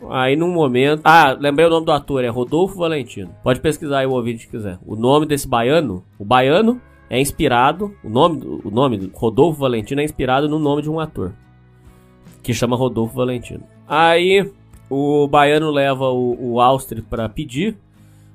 Aí num momento. Ah, lembrei o nome do ator, é Rodolfo Valentino. Pode pesquisar aí o ouvinte se quiser. O nome desse baiano, o baiano é inspirado. O nome, o nome Rodolfo Valentino é inspirado no nome de um ator. Que chama Rodolfo Valentino. Aí o baiano leva o, o Austri para pedir.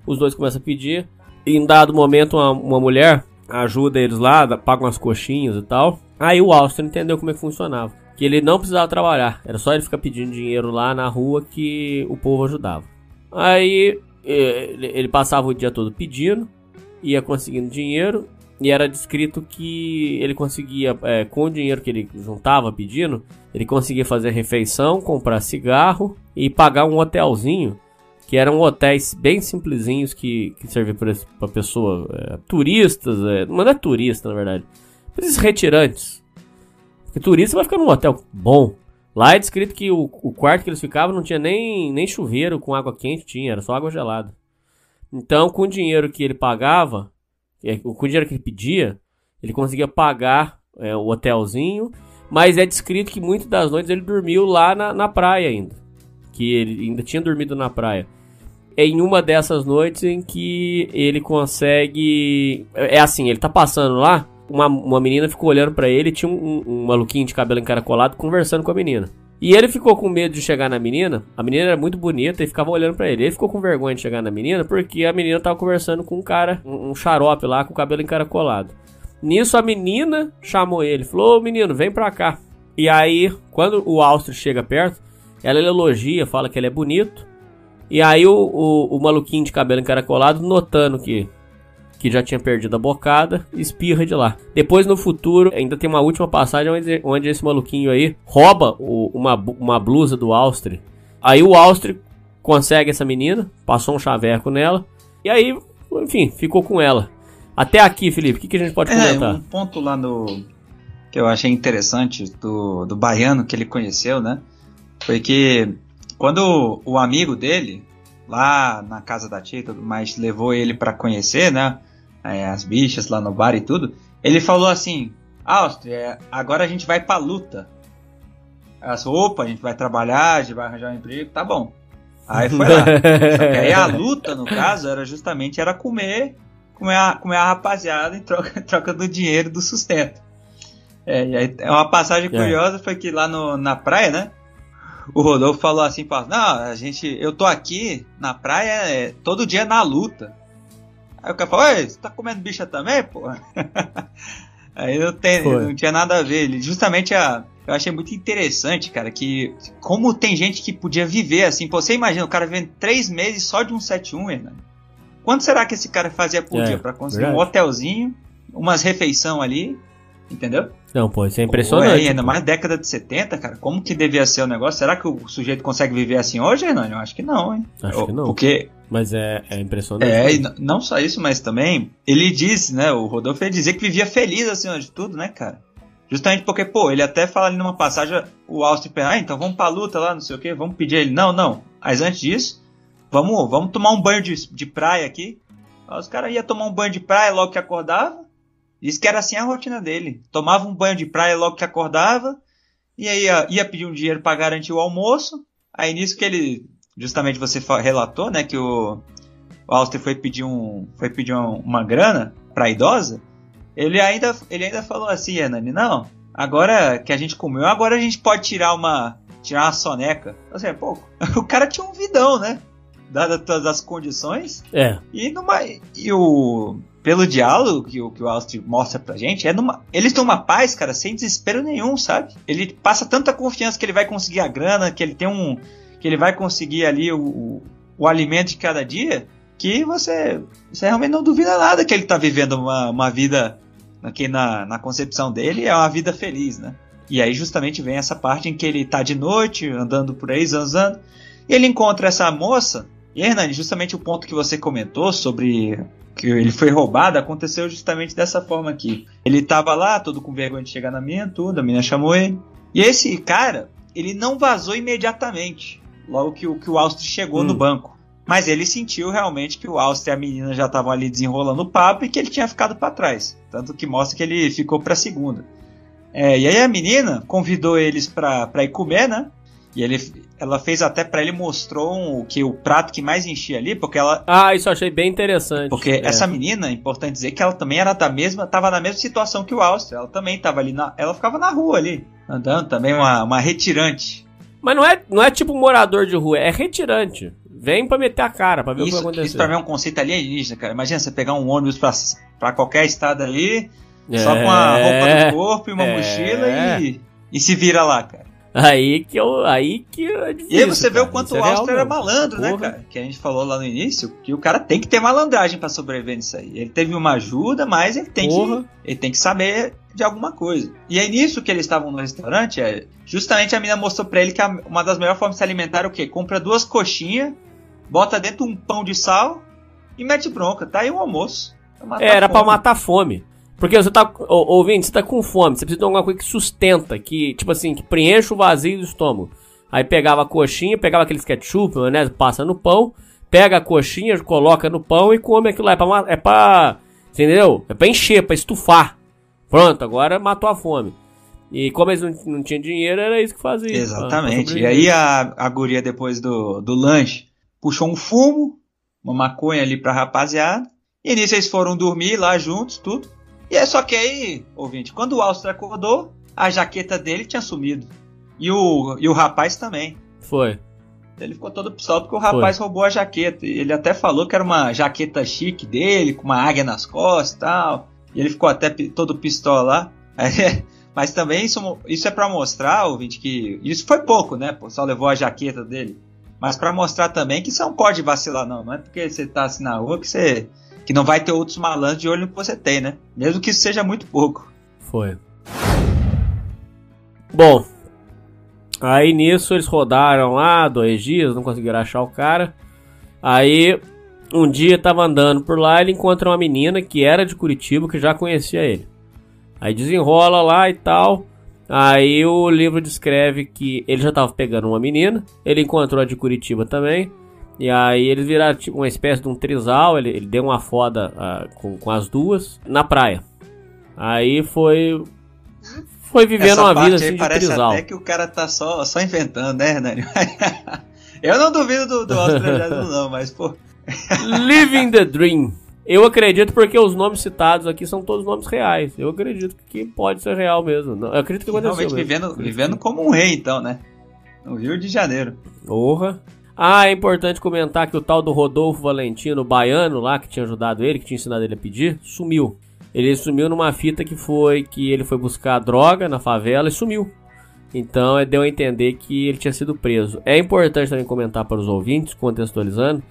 Os dois começam a pedir. E em dado momento, uma, uma mulher ajuda eles lá, paga umas coxinhas e tal. Aí o Austri entendeu como é que funcionava que ele não precisava trabalhar, era só ele ficar pedindo dinheiro lá na rua que o povo ajudava. Aí ele, passava o dia todo pedindo, ia conseguindo dinheiro, e era descrito que ele conseguia, é, com o dinheiro que ele juntava pedindo, ele conseguia fazer refeição, comprar cigarro e pagar um hotelzinho, que eram hotéis bem simplesinhos que, que serviam para pessoa, é, turistas, é, não é turista na verdade, para esses retirantes. Porque turista vai ficar num hotel bom. Lá é descrito que o, o quarto que eles ficavam não tinha nem, nem chuveiro com água quente, tinha, era só água gelada. Então, com o dinheiro que ele pagava, com o dinheiro que ele pedia, ele conseguia pagar é, o hotelzinho, mas é descrito que muitas das noites ele dormiu lá na, na praia ainda. Que ele ainda tinha dormido na praia. É em uma dessas noites em que ele consegue. É assim, ele tá passando lá, uma, uma menina ficou olhando para ele, tinha um, um, maluquinho de cabelo encaracolado conversando com a menina. E ele ficou com medo de chegar na menina. A menina era muito bonita e ficava olhando para ele. Ele ficou com vergonha de chegar na menina porque a menina tava conversando com um cara, um, um xarope lá com o cabelo encaracolado. Nisso a menina chamou ele, falou: Ô menino, vem pra cá. E aí, quando o Austro chega perto, ela elogia, fala que ele é bonito. E aí o, o, o maluquinho de cabelo encaracolado, notando que que já tinha perdido a bocada, espirra de lá. Depois, no futuro, ainda tem uma última passagem onde, onde esse maluquinho aí rouba o, uma, uma blusa do Austri. Aí o Austri consegue essa menina, passou um chaveco nela, e aí, enfim, ficou com ela. Até aqui, Felipe, o que, que, a gente pode comentar? É, um ponto lá no. que eu achei interessante do, do baiano que ele conheceu, né? Foi que quando o amigo dele, lá na casa da tia e tudo mais, levou ele para conhecer, né? É, as bichas lá no bar e tudo. Ele falou assim: Áustria, agora a gente vai pra luta. As opa, a gente vai trabalhar, a gente vai arranjar um emprego, tá bom. Aí foi lá. Só que aí a (laughs) luta, no caso, era justamente era comer, comer a, comer a rapaziada em troca, em (laughs) troca do dinheiro do sustento. É, e aí, uma passagem é. curiosa foi que lá no, na praia, né? o Rodolfo falou assim, não, a gente, eu tô aqui na praia é, todo dia na luta. Aí o cara falou, você tá comendo bicha também, pô? (laughs) Aí não, tem, não tinha nada a ver. Ele, justamente a, eu achei muito interessante, cara, que como tem gente que podia viver assim. Pô, você imagina, o cara vivendo três meses só de um 71, Hernani. Quanto será que esse cara fazia por é, dia para conseguir verdade. um hotelzinho, umas refeição ali, entendeu? Não, pô, isso é impressionante. Pô, é, ainda mais década de 70, cara. Como que devia ser o negócio? Será que o sujeito consegue viver assim hoje, Renan? Eu acho que não, hein? Acho que não. Porque. Mas é, é impressionante. É, e não só isso, mas também. Ele disse, né? O Rodolfo ia dizer que vivia feliz acima de tudo, né, cara? Justamente porque, pô, ele até fala ali numa passagem, o Austin ah, então vamos pra luta lá, não sei o que, vamos pedir ele. Não, não. Mas antes disso, vamos, vamos tomar um banho de, de praia aqui. Os caras iam tomar um banho de praia logo que acordava. Diz que era assim a rotina dele. Tomava um banho de praia logo que acordava, e aí ia, ia pedir um dinheiro para garantir o almoço. Aí nisso que ele, justamente você relatou, né, que o, o Auster foi pedir um, foi pedir uma, uma grana para idosa. Ele ainda, ele ainda falou assim, Hernani, não, agora que a gente comeu, agora a gente pode tirar uma, tirar uma soneca. Ou seja, pô, o cara tinha um vidão, né? Dadas todas as condições. É. E, numa, e o pelo diálogo que o, que o Austin mostra pra gente, é numa, eles têm uma paz, cara, sem desespero nenhum, sabe? Ele passa tanta confiança que ele vai conseguir a grana, que ele tem um. Que ele vai conseguir ali o, o, o alimento de cada dia, que você, você realmente não duvida nada que ele tá vivendo uma, uma vida aqui na, na concepção dele, é uma vida feliz, né? E aí justamente vem essa parte em que ele tá de noite, andando por aí, zanzando, e ele encontra essa moça, e Hernani, justamente o ponto que você comentou sobre que ele foi roubado aconteceu justamente dessa forma aqui. Ele tava lá, todo com vergonha de chegar na minha, tudo, a menina chamou ele. E esse cara, ele não vazou imediatamente, logo que o, que o Austria chegou hum. no banco. Mas ele sentiu realmente que o Austria e a menina já estavam ali desenrolando o papo e que ele tinha ficado para trás. Tanto que mostra que ele ficou para segunda. É, e aí a menina convidou eles para ir comer, né? E ele, ela fez até para ele mostrou um, que o prato que mais enchia ali, porque ela Ah, isso eu achei bem interessante. Porque é. essa menina, é importante dizer que ela também era da mesma, tava na mesma situação que o Áustria. Ela também tava ali na, ela ficava na rua ali, andando também uma, uma retirante. Mas não é, não é tipo morador de rua, é retirante. Vem pra meter a cara, pra ver isso, o que vai acontecer. Isso pra mim é um conceito alienígena, cara. Imagina você pegar um ônibus pra, pra qualquer estado ali, é, só com a roupa do corpo e uma é, mochila e, e se vira lá, cara. Aí que eu. Aí que é difícil, E aí você vê cara. o quanto o é real Auster era malandro, né, cara? Que a gente falou lá no início, que o cara tem que ter malandragem pra sobreviver nisso aí. Ele teve uma ajuda, mas ele tem, Porra. que, ele tem que saber de alguma coisa. E aí nisso que eles estavam no restaurante, é, justamente a mina mostrou pra ele que a- uma das melhores formas de se alimentar é o quê? Compra duas coxinhas, bota dentro um pão de sal e mete bronca. Tá aí o almoço. Pra É, era a pra fome. matar a fome. Porque você tá. ô, Ouvindo, você tá com fome. Você precisa de alguma coisa que sustenta, que, tipo assim, que preenche o vazio do estômago. Aí pegava a coxinha, pegava aqueles ketchup, maionese, passa no pão, pega a coxinha, coloca no pão e come aquilo lá. É pra. É pra entendeu? É pra encher, pra estufar. Pronto, agora matou a fome. E como eles não, não tinham dinheiro, era isso que fazia. pra- pra Exatamente. E sobreviver. aí a, a guria, depois do, do lanche, puxou um fumo, uma maconha ali pra rapaziada. E nisso eles foram dormir lá juntos, tudo. E é só que aí, ouvinte, quando o Alster acordou, a jaqueta dele tinha sumido. E o, e o rapaz também. Foi. Ele ficou todo pistola porque o rapaz roubou a jaqueta. E Ele até falou que era uma jaqueta chique dele, com uma águia nas costas e tal. E ele ficou até todo pistola. (laughs) Aí, Mas também isso, isso é pra mostrar, ouvinte, que. Isso foi pouco, né? Só levou a jaqueta dele. Mas pra mostrar também que você não pode vacilar, não. Não é porque você tá assim na rua que você. que não vai ter outros malandros de olho que você tem, né? Mesmo que isso seja muito pouco. Foi. Bom, aí nisso eles rodaram lá dois dias, não conseguiram achar o cara. Aí um dia tava andando por lá, ele encontra uma menina que era de Curitiba, que já conhecia ele. Aí desenrola lá e tal. Aí o livro descreve que ele já tava pegando uma menina, ele encontrou a de Curitiba também. E aí eles viraram tipo uma espécie de um trisal, ele, ele deu uma foda ah, com, com as duas na praia. Aí foi. Foi vivendo Essa uma vida assim de parece trisal. até que o cara tá só, só inventando, né, Hernani? (laughs) Eu não duvido do, do (laughs) australiano, não, mas, pô. Living the Dream. Eu acredito porque os nomes citados aqui são todos nomes reais. Eu acredito que pode ser real mesmo. Eu acredito que aconteceu Realmente vivendo, vivendo como um rei, então, né? No Rio de Janeiro. Porra. Ah, é importante comentar que o tal do Rodolfo Valentino, baiano lá, que tinha ajudado ele, que tinha ensinado ele a pedir, sumiu. Ele sumiu numa fita que foi que ele foi buscar droga na favela e sumiu. Então é, deu a entender que ele tinha sido preso. É importante também comentar para os ouvintes, contextualizando,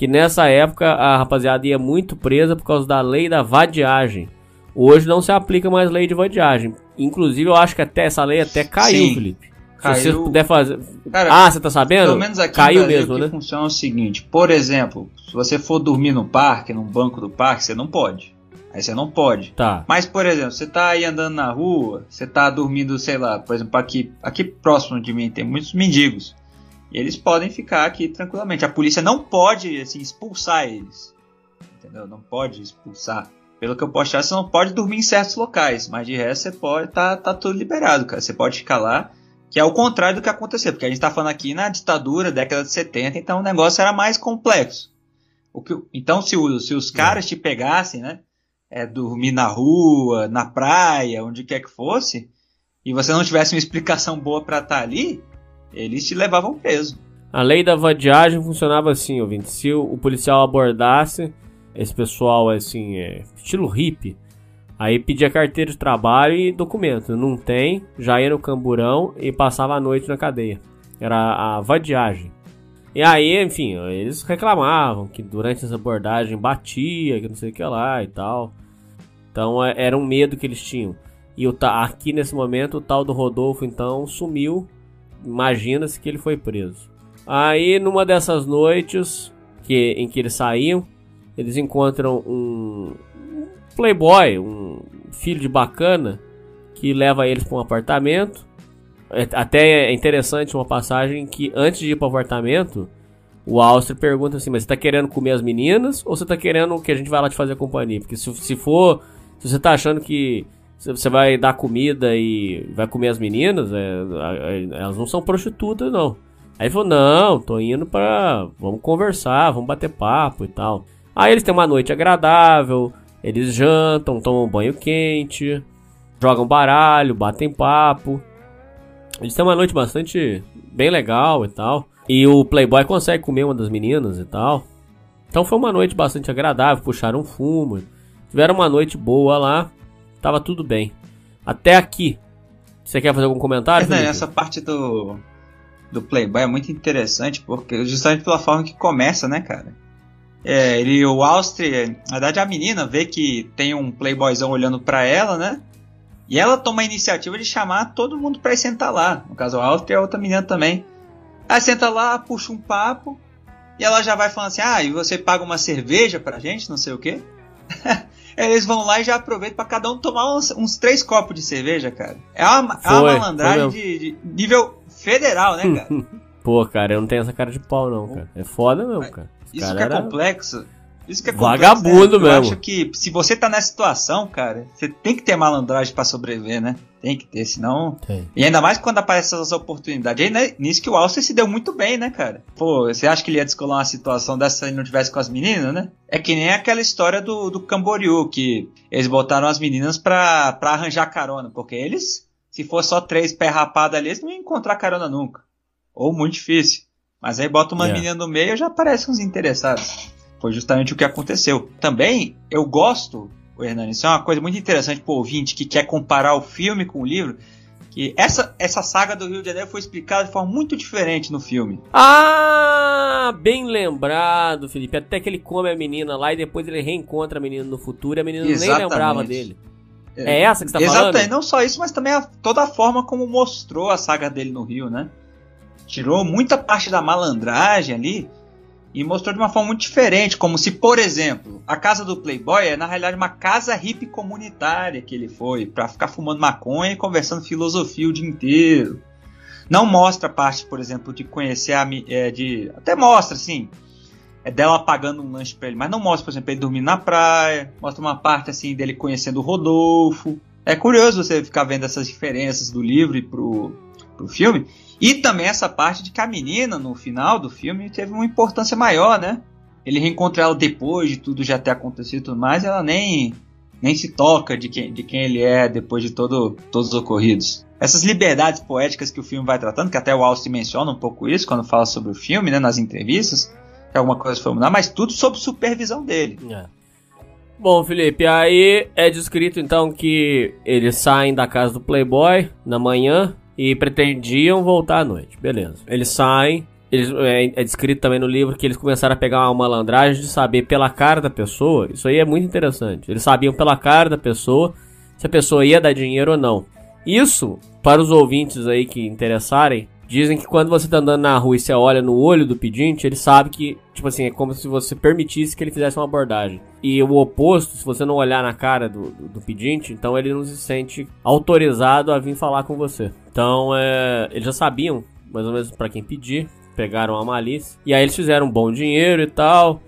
que nessa época a rapaziada ia muito presa por causa da lei da vadiagem. Hoje não se aplica mais lei de vadiagem. Inclusive, eu acho que até essa lei até caiu, Sim. Felipe. Caiu. Se você puder fazer. Cara, ah, você tá sabendo? Pelo menos aqui Caiu Brasil, mesmo, né? funciona o seguinte. Por exemplo, se você for dormir no parque, num banco do parque, você não pode. Aí você não pode. Tá. Mas, por exemplo, você tá aí andando na rua, você tá dormindo, sei lá, por exemplo, aqui, aqui próximo de mim tem muitos mendigos. E eles podem ficar aqui tranquilamente. A polícia não pode, assim, expulsar eles. Entendeu? Não pode expulsar. Pelo que eu posso achar, você não pode dormir em certos locais. Mas de resto, você pode, tá, tá tudo liberado, cara. Você pode ficar lá. Que é o contrário do que aconteceu. Porque a gente tá falando aqui na ditadura, década de 70, então o negócio era mais complexo. O que, então, se, o- se os caras te pegassem, né? é, dormir na rua, na praia, onde quer que fosse, e você não tivesse uma (laughs) explicação boa pra estar ali, eles te levavam preso. A lei da vadiagem funcionava assim, ouvinte. Se o, policial abordasse esse pessoal, assim, é, estilo hippie, aí pedia carteira de trabalho e documento. Não tem, já ia no camburão e passava a noite na cadeia. Era a vadiagem. E aí, enfim, eles reclamavam que durante essa abordagem batia, que não sei o que lá e tal. Então é- era um medo que eles tinham. E o, aqui nesse momento o tal do Rodolfo então sumiu. Imagina-se que ele foi preso. Aí numa dessas noites que, em que eles saíam, eles encontram um playboy, um filho de bacana, que leva eles para um apartamento. É- Até é interessante uma passagem que antes de ir para o apartamento, o Auster pergunta assim: Mas você tá querendo comer as meninas ou você tá querendo que a gente vá lá te fazer companhia? Porque se, se for, se você tá achando que você vai dar comida e vai comer as meninas, é, elas não são prostitutas, não. Aí ele falou: Não, tô indo pra. Vamos conversar, vamos bater papo e tal. Aí eles têm uma noite agradável, eles jantam, tomam banho quente, jogam baralho, batem papo. Eles têm uma noite bastante bem legal e tal. E o Playboy consegue comer uma das meninas e tal. Então foi uma noite bastante agradável, puxaram um fumo. Tiveram uma noite boa lá, tava tudo bem. Até aqui. Você quer fazer algum comentário? Felipe? essa parte do, do Playboy é muito interessante, porque justamente pela forma que começa, né, cara? É, ele, o Austria, na verdade a menina vê que tem um playboyzão olhando pra ela, né? E ela toma a iniciativa de chamar todo mundo pra ir sentar lá. No caso, o Austria e a outra menina também. Aí senta lá, puxa um papo, e ela já vai falando assim: ah, e você paga uma cerveja pra gente, não sei o quê. (laughs) Eles vão lá e já aproveitam pra cada um tomar uns, uns três copos de cerveja, cara. É uma, é uma Foi, malandragem foi de, de nível federal, né, cara? (laughs) Pô, cara, eu não tenho essa cara de pau, não, cara. É foda mesmo, cara. Esse Isso cara que é era- complexo. Isso que é Vagabundo complexo, né? Eu mesmo. acho que se você tá nessa situação, cara, você tem que ter malandragem pra sobreviver, né? Tem que ter, senão. Tem. E ainda mais quando aparecem essas oportunidades. Aí, né, nisso que o Alcer se deu muito bem, né, cara? Pô, você acha que ele ia descolar uma situação dessa se não tivesse com as meninas, né? É que nem aquela história do, do Camboriú, que eles botaram as meninas pra, pra arranjar carona, porque eles, se for só três pé rapado ali, eles não iam encontrar carona nunca. Ou muito difícil. Mas aí bota uma Yeah. menina no meio e já aparecem uns interessados. Foi justamente o que aconteceu. Também, eu gosto, o Hernani, isso é uma coisa muito interessante pro ouvinte que quer comparar o filme com o livro, que essa, essa saga do Rio de Janeiro foi explicada de forma muito diferente no filme. Ah, bem lembrado, Felipe. Até que ele come a menina lá e depois ele reencontra a menina no futuro e a menina nem Exatamente. lembrava dele. É essa que você tá Exatamente, falando? não só isso, mas também a- toda a forma como mostrou a saga dele no Rio, né? Tirou muita parte da malandragem ali e mostrou de uma forma muito diferente, como se, por exemplo, a casa do Playboy é na realidade uma casa hippie comunitária que ele foi pra ficar fumando maconha e conversando filosofia o dia inteiro. Não mostra a parte, por exemplo, de conhecer a é, de até mostra assim, é dela pagando um lanche pra ele, mas não mostra, por exemplo, ele dormindo na praia, mostra uma parte assim dele conhecendo o Rodolfo. É curioso você ficar vendo essas diferenças do livro e pro, pro filme. E também essa parte de que a menina, no final do filme, teve uma importância maior, né? Ele reencontra ela depois de tudo já ter acontecido e tudo mais, ela nem, nem se toca de quem, de quem ele é depois de todo, todos os ocorridos. Essas liberdades poéticas que o filme vai tratando, que até o Austin menciona um pouco isso quando fala sobre o filme, né, nas entrevistas, que alguma coisa foi mudar, mas tudo sob supervisão dele. É. Bom, Felipe, aí é descrito então que eles saem da casa do Playboy na manhã e pretendiam voltar à noite. Beleza. Eles saem. Eles, é, é descrito também no livro que eles começaram a pegar uma malandragem de saber pela cara da pessoa. Isso aí é muito interessante. Eles sabiam pela cara da pessoa se a pessoa ia dar dinheiro ou não. Isso, para os ouvintes aí que interessarem, dizem que quando você tá andando na rua e você olha no olho do pedinte, ele sabe que, tipo assim, é como se você permitisse que ele fizesse uma abordagem. E o oposto, se você não olhar na cara do, do, do pedinte, então ele não se sente autorizado a vir falar com você. Então, é, eles já sabiam, mais ou menos, para quem pedir, pegaram a malícia. E aí eles fizeram um bom dinheiro e tal,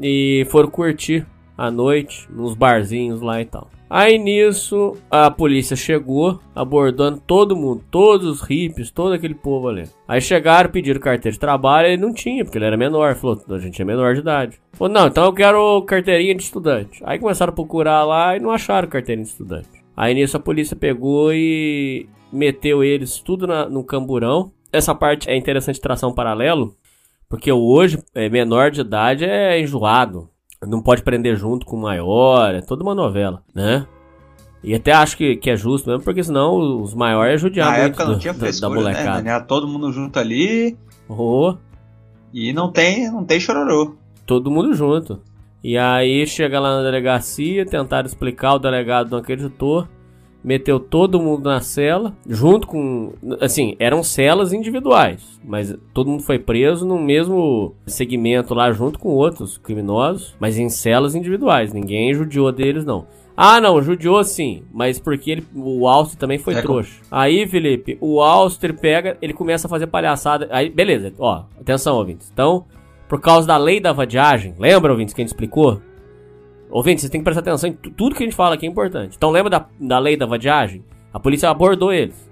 e foram curtir à noite, nos barzinhos lá e tal. Aí nisso, a polícia chegou, abordando todo mundo, todos os hippies, todo aquele povo ali. Aí chegaram, pediram carteira de trabalho, ele não tinha, porque ele era menor. Falou, a gente é menor de idade. Falou, não, então eu quero carteirinha de estudante. Aí começaram a procurar lá e não acharam carteirinha de estudante. Aí nisso a polícia pegou e meteu eles tudo na- no camburão. Essa parte é interessante traçar um paralelo, porque hoje, é, menor de idade é enjoado. Não pode prender junto com o maior, é toda uma novela, né? E até acho que, que é justo mesmo, porque senão os maiores é judiar Na época não do- tinha da- da, frescura, né? molecada. Era todo mundo junto ali Oh, e não tem, não tem chororô. todo mundo junto. E aí chega lá na delegacia, tentaram explicar, o delegado não acreditou, meteu todo mundo na cela, junto com. Assim, eram celas individuais, mas todo mundo foi preso no mesmo segmento lá, junto com outros criminosos, mas em celas individuais, ninguém judiou deles, não. Ah, não, judiou sim, mas porque ele, o Auster também foi É, trouxa. Aí, Felipe, o Auster pega, ele começa a fazer palhaçada. Aí, beleza, ó, atenção, ouvintes. Então, por causa da lei da vadiagem, lembra, ouvintes, que a gente explicou? Ouvintes, vocês têm que prestar atenção em tu- tudo que a gente fala aqui é importante. Então, lembra da, da lei da vadiagem? A polícia abordou eles.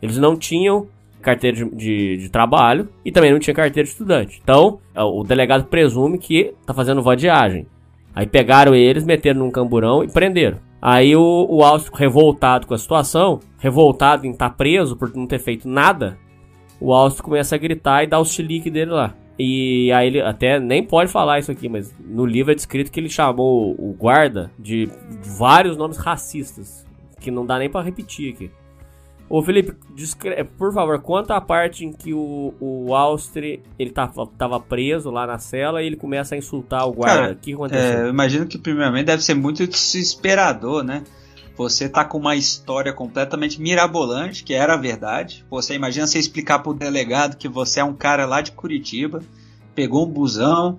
Eles não tinham carteira de, de, de trabalho e também não tinha carteira de estudante. Então, é, o delegado presume que tá fazendo vadiagem. Aí pegaram eles, meteram num camburão e prenderam. Aí o, o revoltado com a situação, revoltado em estar preso por não ter feito nada, o Alcio começa a gritar e dá o chilique dele lá. E aí ele até nem pode falar isso aqui, mas no livro é descrito que ele chamou o guarda de vários nomes racistas, que não dá nem pra repetir aqui. Ô Felipe, descre- por favor, conta a parte em que o, o Austri, ele tava, tava preso lá na cela e ele começa a insultar o guarda. Cara, o que É, aconteceu? eu imagino que primeiramente deve ser muito desesperador, né? Você tá com uma história completamente mirabolante, que era a verdade. Você imagina você explicar pro delegado que você é um cara lá de Curitiba, pegou um busão,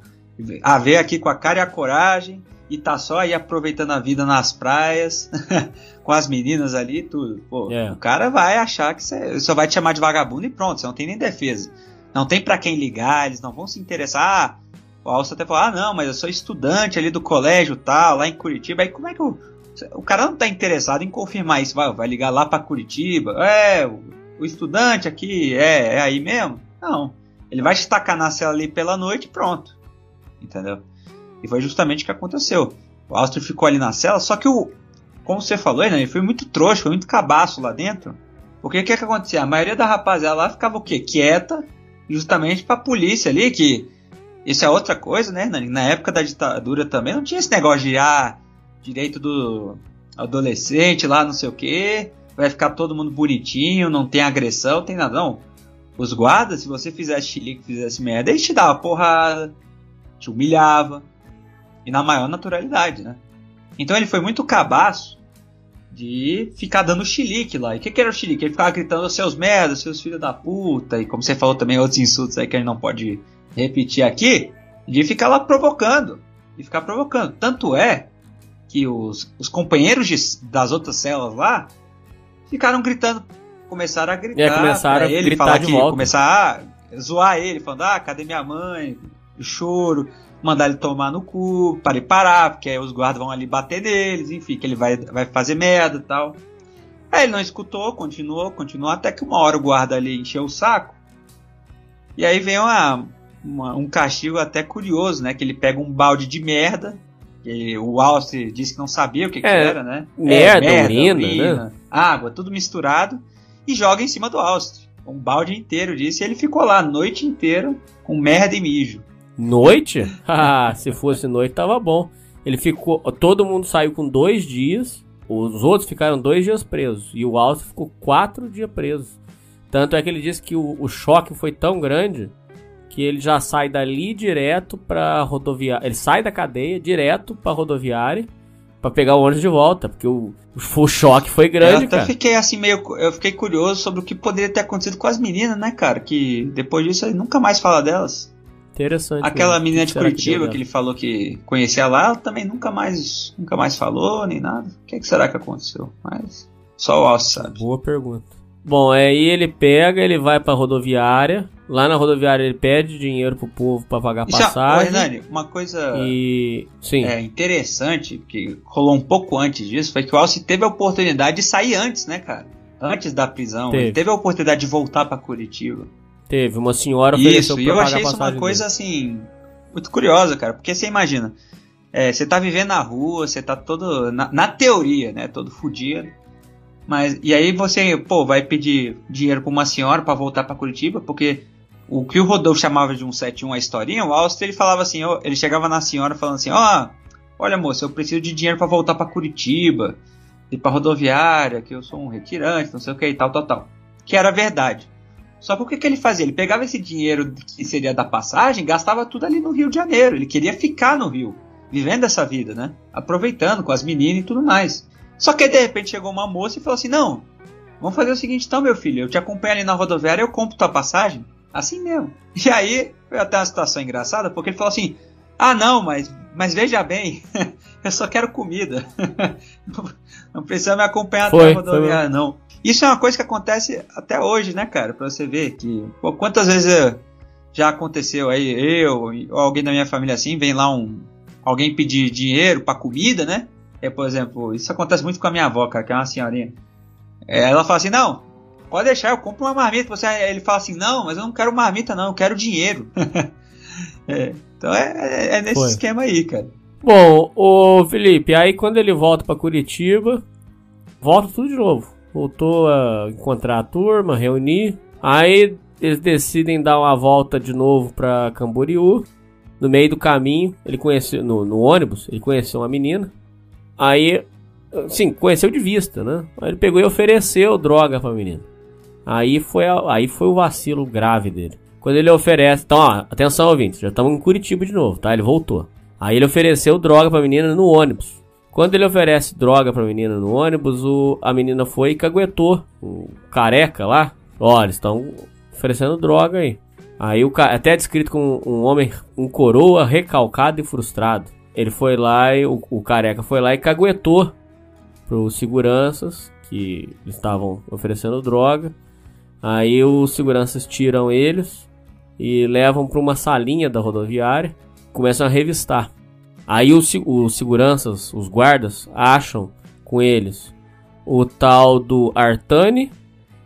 a ver aqui com a cara e a coragem, e tá só aí aproveitando a vida nas praias, (laughs) com as meninas ali e tudo. Pô, É. o cara vai achar que você só vai te chamar de vagabundo e pronto, você não tem nem defesa. Não tem pra quem ligar, eles não vão se interessar. Ah, o Alcio até falou, ah, não, mas eu sou estudante ali do colégio tal, lá em Curitiba. Aí como é que o, o cara não tá interessado em confirmar isso? Vai, vai ligar lá pra Curitiba? É, o, o estudante aqui é, é aí mesmo? Não. Ele vai te tacar na cela ali pela noite pronto. Entendeu? E foi justamente o que aconteceu. O Austro ficou ali na cela, só que o. Como você falou, né, ele foi muito trouxa, foi muito cabaço lá dentro. Porque o que, que acontecia? A maioria da rapaziada lá ficava o quê? Quieta, justamente pra polícia ali, que isso é outra coisa, né? Na, na época da ditadura também não tinha esse negócio de ah, direito do adolescente lá, não sei o que, vai ficar todo mundo bonitinho, não tem agressão, tem nada. Não. Os guardas, se você fizesse chilique, fizesse merda, eles te davam porrada, te humilhava, e na maior naturalidade, né? Então ele foi muito cabaço de ficar dando chilique lá. E o que, que era o chilique? Ele ficava gritando seus merdas, seus filhos da puta, e como você falou também, outros insultos aí que a gente não pode repetir aqui, de ficar lá provocando. E ficar provocando. Tanto é que os, os companheiros de- das outras celas lá ficaram gritando, começaram a gritar É, começaram a ele, gritar falar de que, volta. começar a zoar ele, falando, ah, cadê minha mãe? Choro, mandar ele tomar no cu, para ele parar, porque aí os guardas vão ali bater neles, enfim, que ele vai, vai fazer merda e tal. Aí ele não escutou, continuou, continuou, até que uma hora o guarda ali encheu o saco. E aí vem uma, uma- um castigo até curioso, né? Que ele pega um balde de merda. Que o Alce disse que não sabia o que, que É, era, né? merda, urina, né? água, tudo misturado. E joga em cima do Alce. Um balde inteiro disso. E ele ficou lá a noite inteira com merda e mijo. Noite? (laughs) Ah, se fosse noite tava bom. Ele ficou. Todo mundo saiu com dois dias. Os outros ficaram dois dias presos. E o Alce ficou quatro dias preso. Tanto é que ele disse que o, o choque foi tão grande que ele já sai dali direto pra rodoviária. Ele sai da cadeia direto pra rodoviária pra pegar o ônibus de volta. Porque o, o choque foi eu grande, até cara. fiquei assim meio. Eu fiquei curioso sobre o que poderia ter acontecido com as meninas, né, cara? Que depois disso ele nunca mais fala delas. Interessante. Aquela mesmo. menina O de que que Curitiba que, dela? ele falou que conhecia lá, ela também nunca mais, nunca mais falou, nem nada. O que, que será que aconteceu? Mas só o Alce sabe. Boa pergunta. Bom, aí ele pega, ele vai pra rodoviária. Lá na rodoviária ele pede dinheiro pro povo pra pagar Isso, é- passagem. Hernani, uma coisa E. Sim. é, interessante, que rolou um pouco antes disso, foi que o Alce teve a oportunidade de sair antes, né, cara? Antes da prisão. Teve. Ele teve a oportunidade de voltar pra Curitiba. Teve. Uma senhora ofereceu Isso, e eu achei isso uma coisa dele. assim muito curiosa, cara, porque você imagina, é, você tá vivendo na rua, você tá todo na, na teoria, né, todo fudido. Mas e aí você, pô, vai pedir dinheiro pra uma senhora pra voltar pra Curitiba, porque o que o Rodolfo chamava de 171 a historinha, o Austin ele falava assim, ele chegava na senhora falando assim: "Ó, olha moça, eu preciso de dinheiro pra voltar pra Curitiba, ir pra rodoviária, que eu sou um retirante, não sei o que e tal, tal, tal". Que era verdade. Só que o que, que ele fazia? Ele pegava esse dinheiro que seria da passagem, gastava tudo ali no Rio de Janeiro. Ele queria ficar no Rio, vivendo essa vida, né? Aproveitando com as meninas e tudo mais. Só que de repente chegou uma moça e falou assim: Não, vamos fazer o seguinte então, meu filho. Eu te acompanho ali na rodoviária, eu compro tua passagem. Assim mesmo. E aí foi até uma situação engraçada, porque ele falou assim: Ah, não, mas, mas veja bem, (laughs) eu só quero comida. (laughs) Não precisa me acompanhar Foi, até a rodoviária, não. Isso é uma coisa que acontece até hoje, né, cara? Pra você ver que. Pô, quantas vezes já aconteceu aí, eu ou alguém da minha família assim, vem lá um. Alguém pedir dinheiro pra comida, né? É, por exemplo, isso acontece muito com a minha avó, cara, que é uma senhorinha. Ela fala assim: não, pode deixar, eu compro uma marmita. Você, ele fala assim: não, mas eu não quero marmita, não, eu quero dinheiro. (laughs) É, então é, é- é nesse Foi. esquema aí, cara. Bom, o Felipe, aí quando ele volta pra Curitiba, volta tudo de novo. Voltou a encontrar a turma, reunir. Aí eles decidem dar uma volta de novo pra Camboriú. No meio do caminho, ele conheceu no, no ônibus, ele conheceu uma menina. Aí Sim, conheceu de vista, né? Aí ele pegou e ofereceu droga pra menina. Aí foi, aí foi o vacilo grave dele. Quando ele oferece. Então, ó, atenção, ouvintes, já estamos em Curitiba de novo, tá? Ele voltou. Aí ele ofereceu droga pra menina no ônibus. Quando ele oferece droga pra menina no ônibus, o, a menina foi e caguetou. O careca lá. Ó, eles estão oferecendo droga aí. Aí o ca- até descrito como um homem, um coroa recalcado e frustrado. Ele foi lá e o, o careca foi lá e caguetou pros seguranças que estavam oferecendo droga. Aí os seguranças tiram eles e levam para uma salinha da rodoviária, começam a revistar. Aí os, os seguranças, os guardas, acham com eles o tal do Artani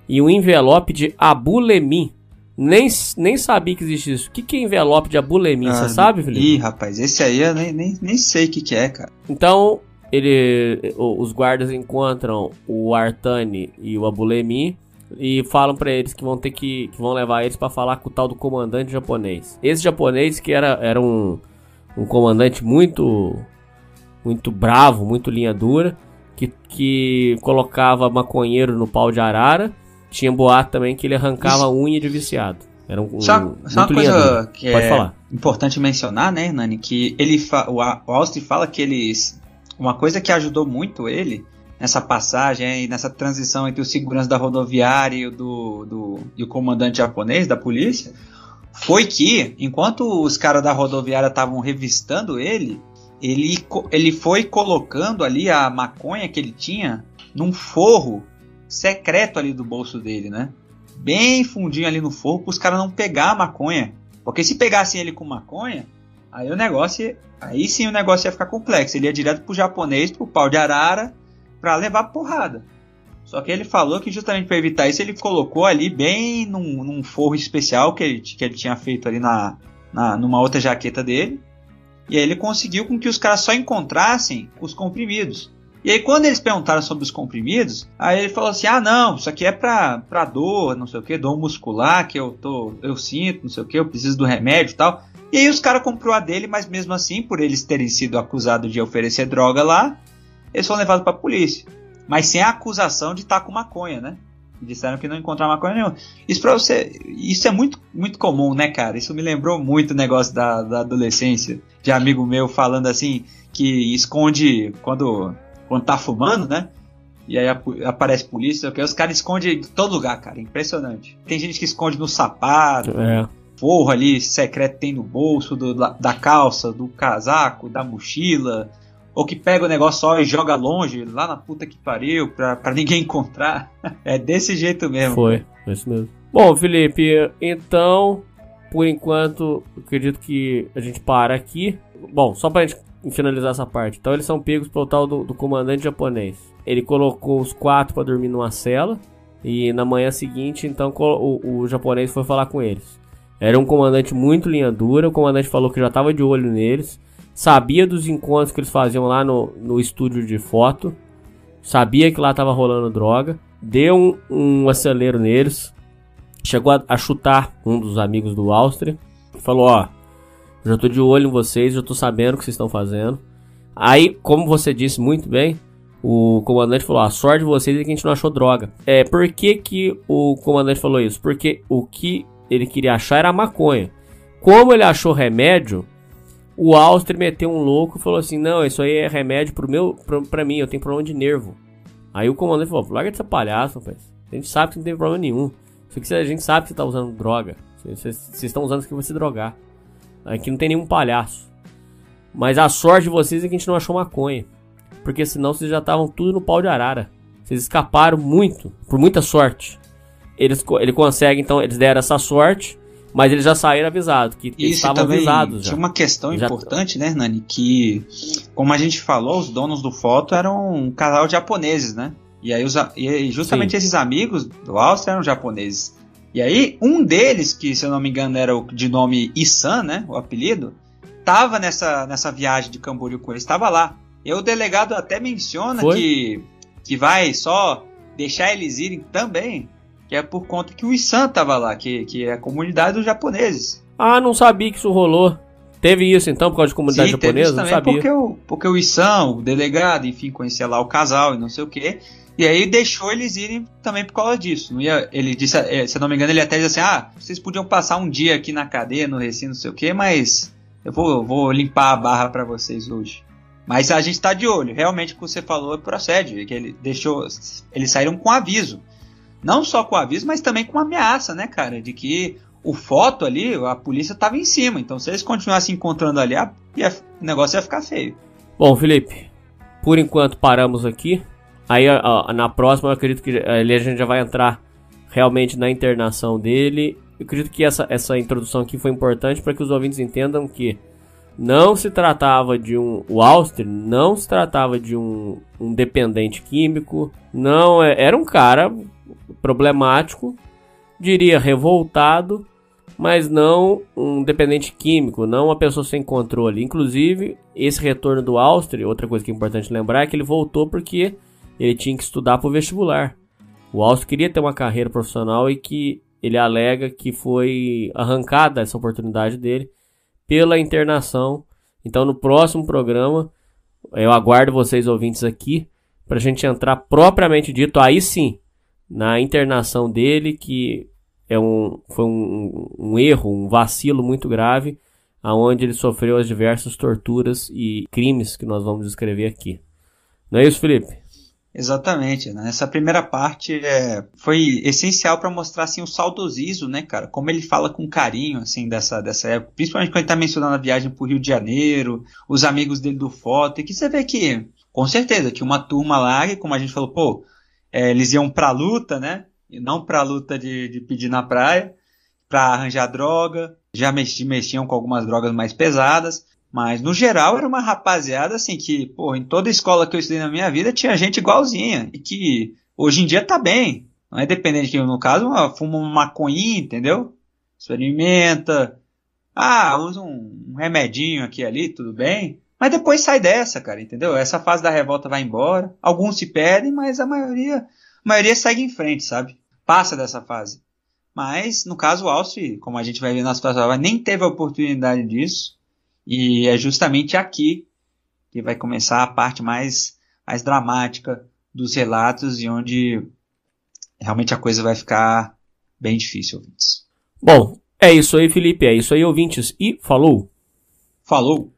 e um envelope de Abulemi. Nem, nem sabia que existia isso. O que, que é envelope de Abulemi? Você Ah, sabe, Felipe? Ih, rapaz, esse aí eu nem, nem, nem sei o que, que é, cara. Então, ele, os guardas encontram o Artani e o Abulemi e falam pra eles que vão ter que, que vão levar eles pra falar com o tal do comandante japonês. Esse japonês que era, era um, um comandante muito muito bravo, muito linha dura, que, que colocava maconheiro no pau de arara. Tinha boato também que ele arrancava unha de viciado. Era um, um Só, só uma coisa dura. que Pode é falar. importante mencionar, né, Nani, que ele o Austin fala que eles uma coisa que ajudou muito ele nessa passagem nessa transição entre o segurança da rodoviária e o do, do e o comandante japonês da polícia foi que enquanto os caras da rodoviária estavam revistando ele, ele ele foi colocando ali a maconha que ele tinha num forro secreto ali do bolso dele, né? bem fundinho ali no forro para os caras não pegar a maconha. Porque se pegassem ele com maconha, aí o negócio, aí sim o negócio ia ficar complexo. Ele ia direto pro japonês, pro pau de arara, para levar porrada. Só que ele falou que justamente para evitar isso, ele colocou ali bem num, num forro especial que ele, que ele tinha feito ali na, na, numa outra jaqueta dele. E aí ele conseguiu com que os caras só encontrassem os comprimidos. E aí quando eles perguntaram sobre os comprimidos, aí ele falou assim: "Ah, não, isso aqui é pra, pra dor, não sei o que, dor muscular que eu tô eu sinto, não sei o que, eu preciso do remédio e tal". E aí os caras comprou a dele, mas mesmo assim, por eles terem sido acusados de oferecer droga lá, eles foram levados pra polícia. Mas sem a acusação de estar com maconha, né? Disseram que não encontraram maconha nenhuma. Isso pra você. Isso é muito, muito comum, né, cara? Isso me lembrou muito o negócio da, da adolescência. De amigo meu falando assim, que esconde quando, quando tá fumando, né? E aí ap- aparece polícia, que os caras escondem em todo lugar, cara. Impressionante. Tem gente que esconde no sapato, É. forro ali secreto tem no bolso do- da, da calça, do casaco, da mochila, ou que pega o negócio só e joga longe, lá na puta que pariu, pra, pra ninguém encontrar. (laughs) É desse jeito mesmo. Foi, foi isso mesmo. Bom, Felipe, então, por enquanto, acredito que a gente para aqui. Bom, só pra gente finalizar essa parte. Então, eles são pegos pelo tal do, do comandante japonês. Ele colocou os quatro pra dormir numa cela. E na manhã seguinte, então, o, o japonês foi falar com eles. Era um comandante muito linha dura. O comandante falou que já tava de olho neles. Sabia dos encontros que eles faziam lá no, no estúdio de foto. Sabia que lá tava rolando droga. Deu um, um acelero neles. Chegou a, a chutar um dos amigos do Áustria. Falou: Ó, já tô de olho em vocês, já tô sabendo o que vocês estão fazendo. Aí, como você disse muito bem, o comandante falou: a sorte de vocês é que a gente não achou droga. É, por que, que o comandante falou isso? Porque o que ele queria achar era maconha. Como ele achou remédio, o Áustria meteu um louco e falou assim: Não, isso aí é remédio pro meu, pra, pra mim, eu tenho problema de nervo. Aí o comandante falou: Larga dessa palhaça, rapaz. A gente sabe que não tem problema nenhum. Só que a gente sabe que você tá usando droga. Vocês estão usando isso pra se drogar. Aqui não tem nenhum palhaço. Mas a sorte de vocês é que a gente não achou maconha. Porque senão vocês já estavam tudo no pau de arara. Vocês escaparam muito, por muita sorte. Eles, ele consegue, então, eles deram essa sorte, mas eles já saíram avisados, que Isso estavam também avisados já. tinha uma questão Já- importante, né, Nani? Que, como a gente falou, os donos do foto eram um casal de japoneses, né? E aí os, e justamente Sim. esses amigos do Áustria eram japoneses. E aí um deles, que se eu não me engano era o de nome Isan, né, o apelido, tava nessa, nessa viagem de Camboriú com eles, estava lá. E o delegado até menciona Foi? que, que vai só deixar eles irem também, que é por conta que o Isan tava lá, que, que é a comunidade dos japoneses. Ah, não sabia que isso rolou. Teve isso então por causa de comunidade Sim, japonesa? Não sabia. porque o, porque o Issan, o delegado, enfim, conhecia lá o casal e não sei o que. E aí deixou eles irem também por causa disso. Não ia, ele disse, eh, se eu não me engano, ele até disse assim: ah, vocês podiam passar um dia aqui na cadeia, no recinto, não sei o que, mas eu vou, vou limpar a barra pra vocês hoje. Mas a gente tá de olho. Realmente o que você falou procede. Que ele deixou. Eles saíram com aviso. Não só com aviso, mas também com ameaça, né, cara? De que o foto ali, a polícia tava em cima. Então se eles continuassem encontrando ali, a- ia- o negócio ia ficar feio. Bom, Felipe, por enquanto paramos aqui. Aí a- a- na próxima eu acredito que ali a gente já vai entrar realmente na internação dele. Eu acredito que essa, essa introdução aqui foi importante para que os ouvintes entendam que não se tratava de um. O Auster não se tratava de um, um dependente químico. Não, é- era um cara problemático, diria revoltado, mas não um dependente químico, não uma pessoa sem controle. Inclusive, esse retorno do Auster, outra coisa que é importante lembrar é que ele voltou porque ele tinha que estudar para o vestibular. O Auster queria ter uma carreira profissional e que ele alega que foi arrancada essa oportunidade dele pela internação. Então, no próximo programa, eu aguardo vocês ouvintes aqui para a gente entrar propriamente dito, aí sim, na internação dele, que é um, foi um, um erro, um vacilo muito grave, aonde ele sofreu as diversas torturas e crimes que nós vamos descrever aqui. Não é isso, Felipe? Exatamente. né? Essa primeira parte é, foi essencial para mostrar assim o saudosismo, né, cara? Como ele fala com carinho assim dessa dessa época, principalmente quando ele tá mencionando a viagem pro Rio de Janeiro, os amigos dele do foto, e que você vê que com certeza que uma turma lá, como a gente falou, pô, é, eles iam pra luta, né? E não pra luta de, de pedir na praia, pra arranjar droga, já mexi, mexiam com algumas drogas mais pesadas. Mas no geral era uma rapaziada assim que, pô, em toda escola que eu estudei na minha vida tinha gente igualzinha e que hoje em dia tá bem. Não é dependente que no caso uma- fuma uma maconhinha, entendeu? Experimenta. Ah, usa um, um remedinho aqui ali, tudo bem. Mas depois sai dessa, cara, entendeu? Essa fase da revolta vai embora. Alguns se perdem, mas a maioria, a maioria segue em frente, sabe? Passa dessa fase. Mas, no caso, o Alce, como a gente vai ver na situação, nem teve a oportunidade disso. E é justamente aqui que vai começar a parte mais, mais dramática dos relatos e onde realmente a coisa vai ficar bem difícil, ouvintes. Bom, é isso aí, Felipe. É isso aí, ouvintes. E falou! Falou!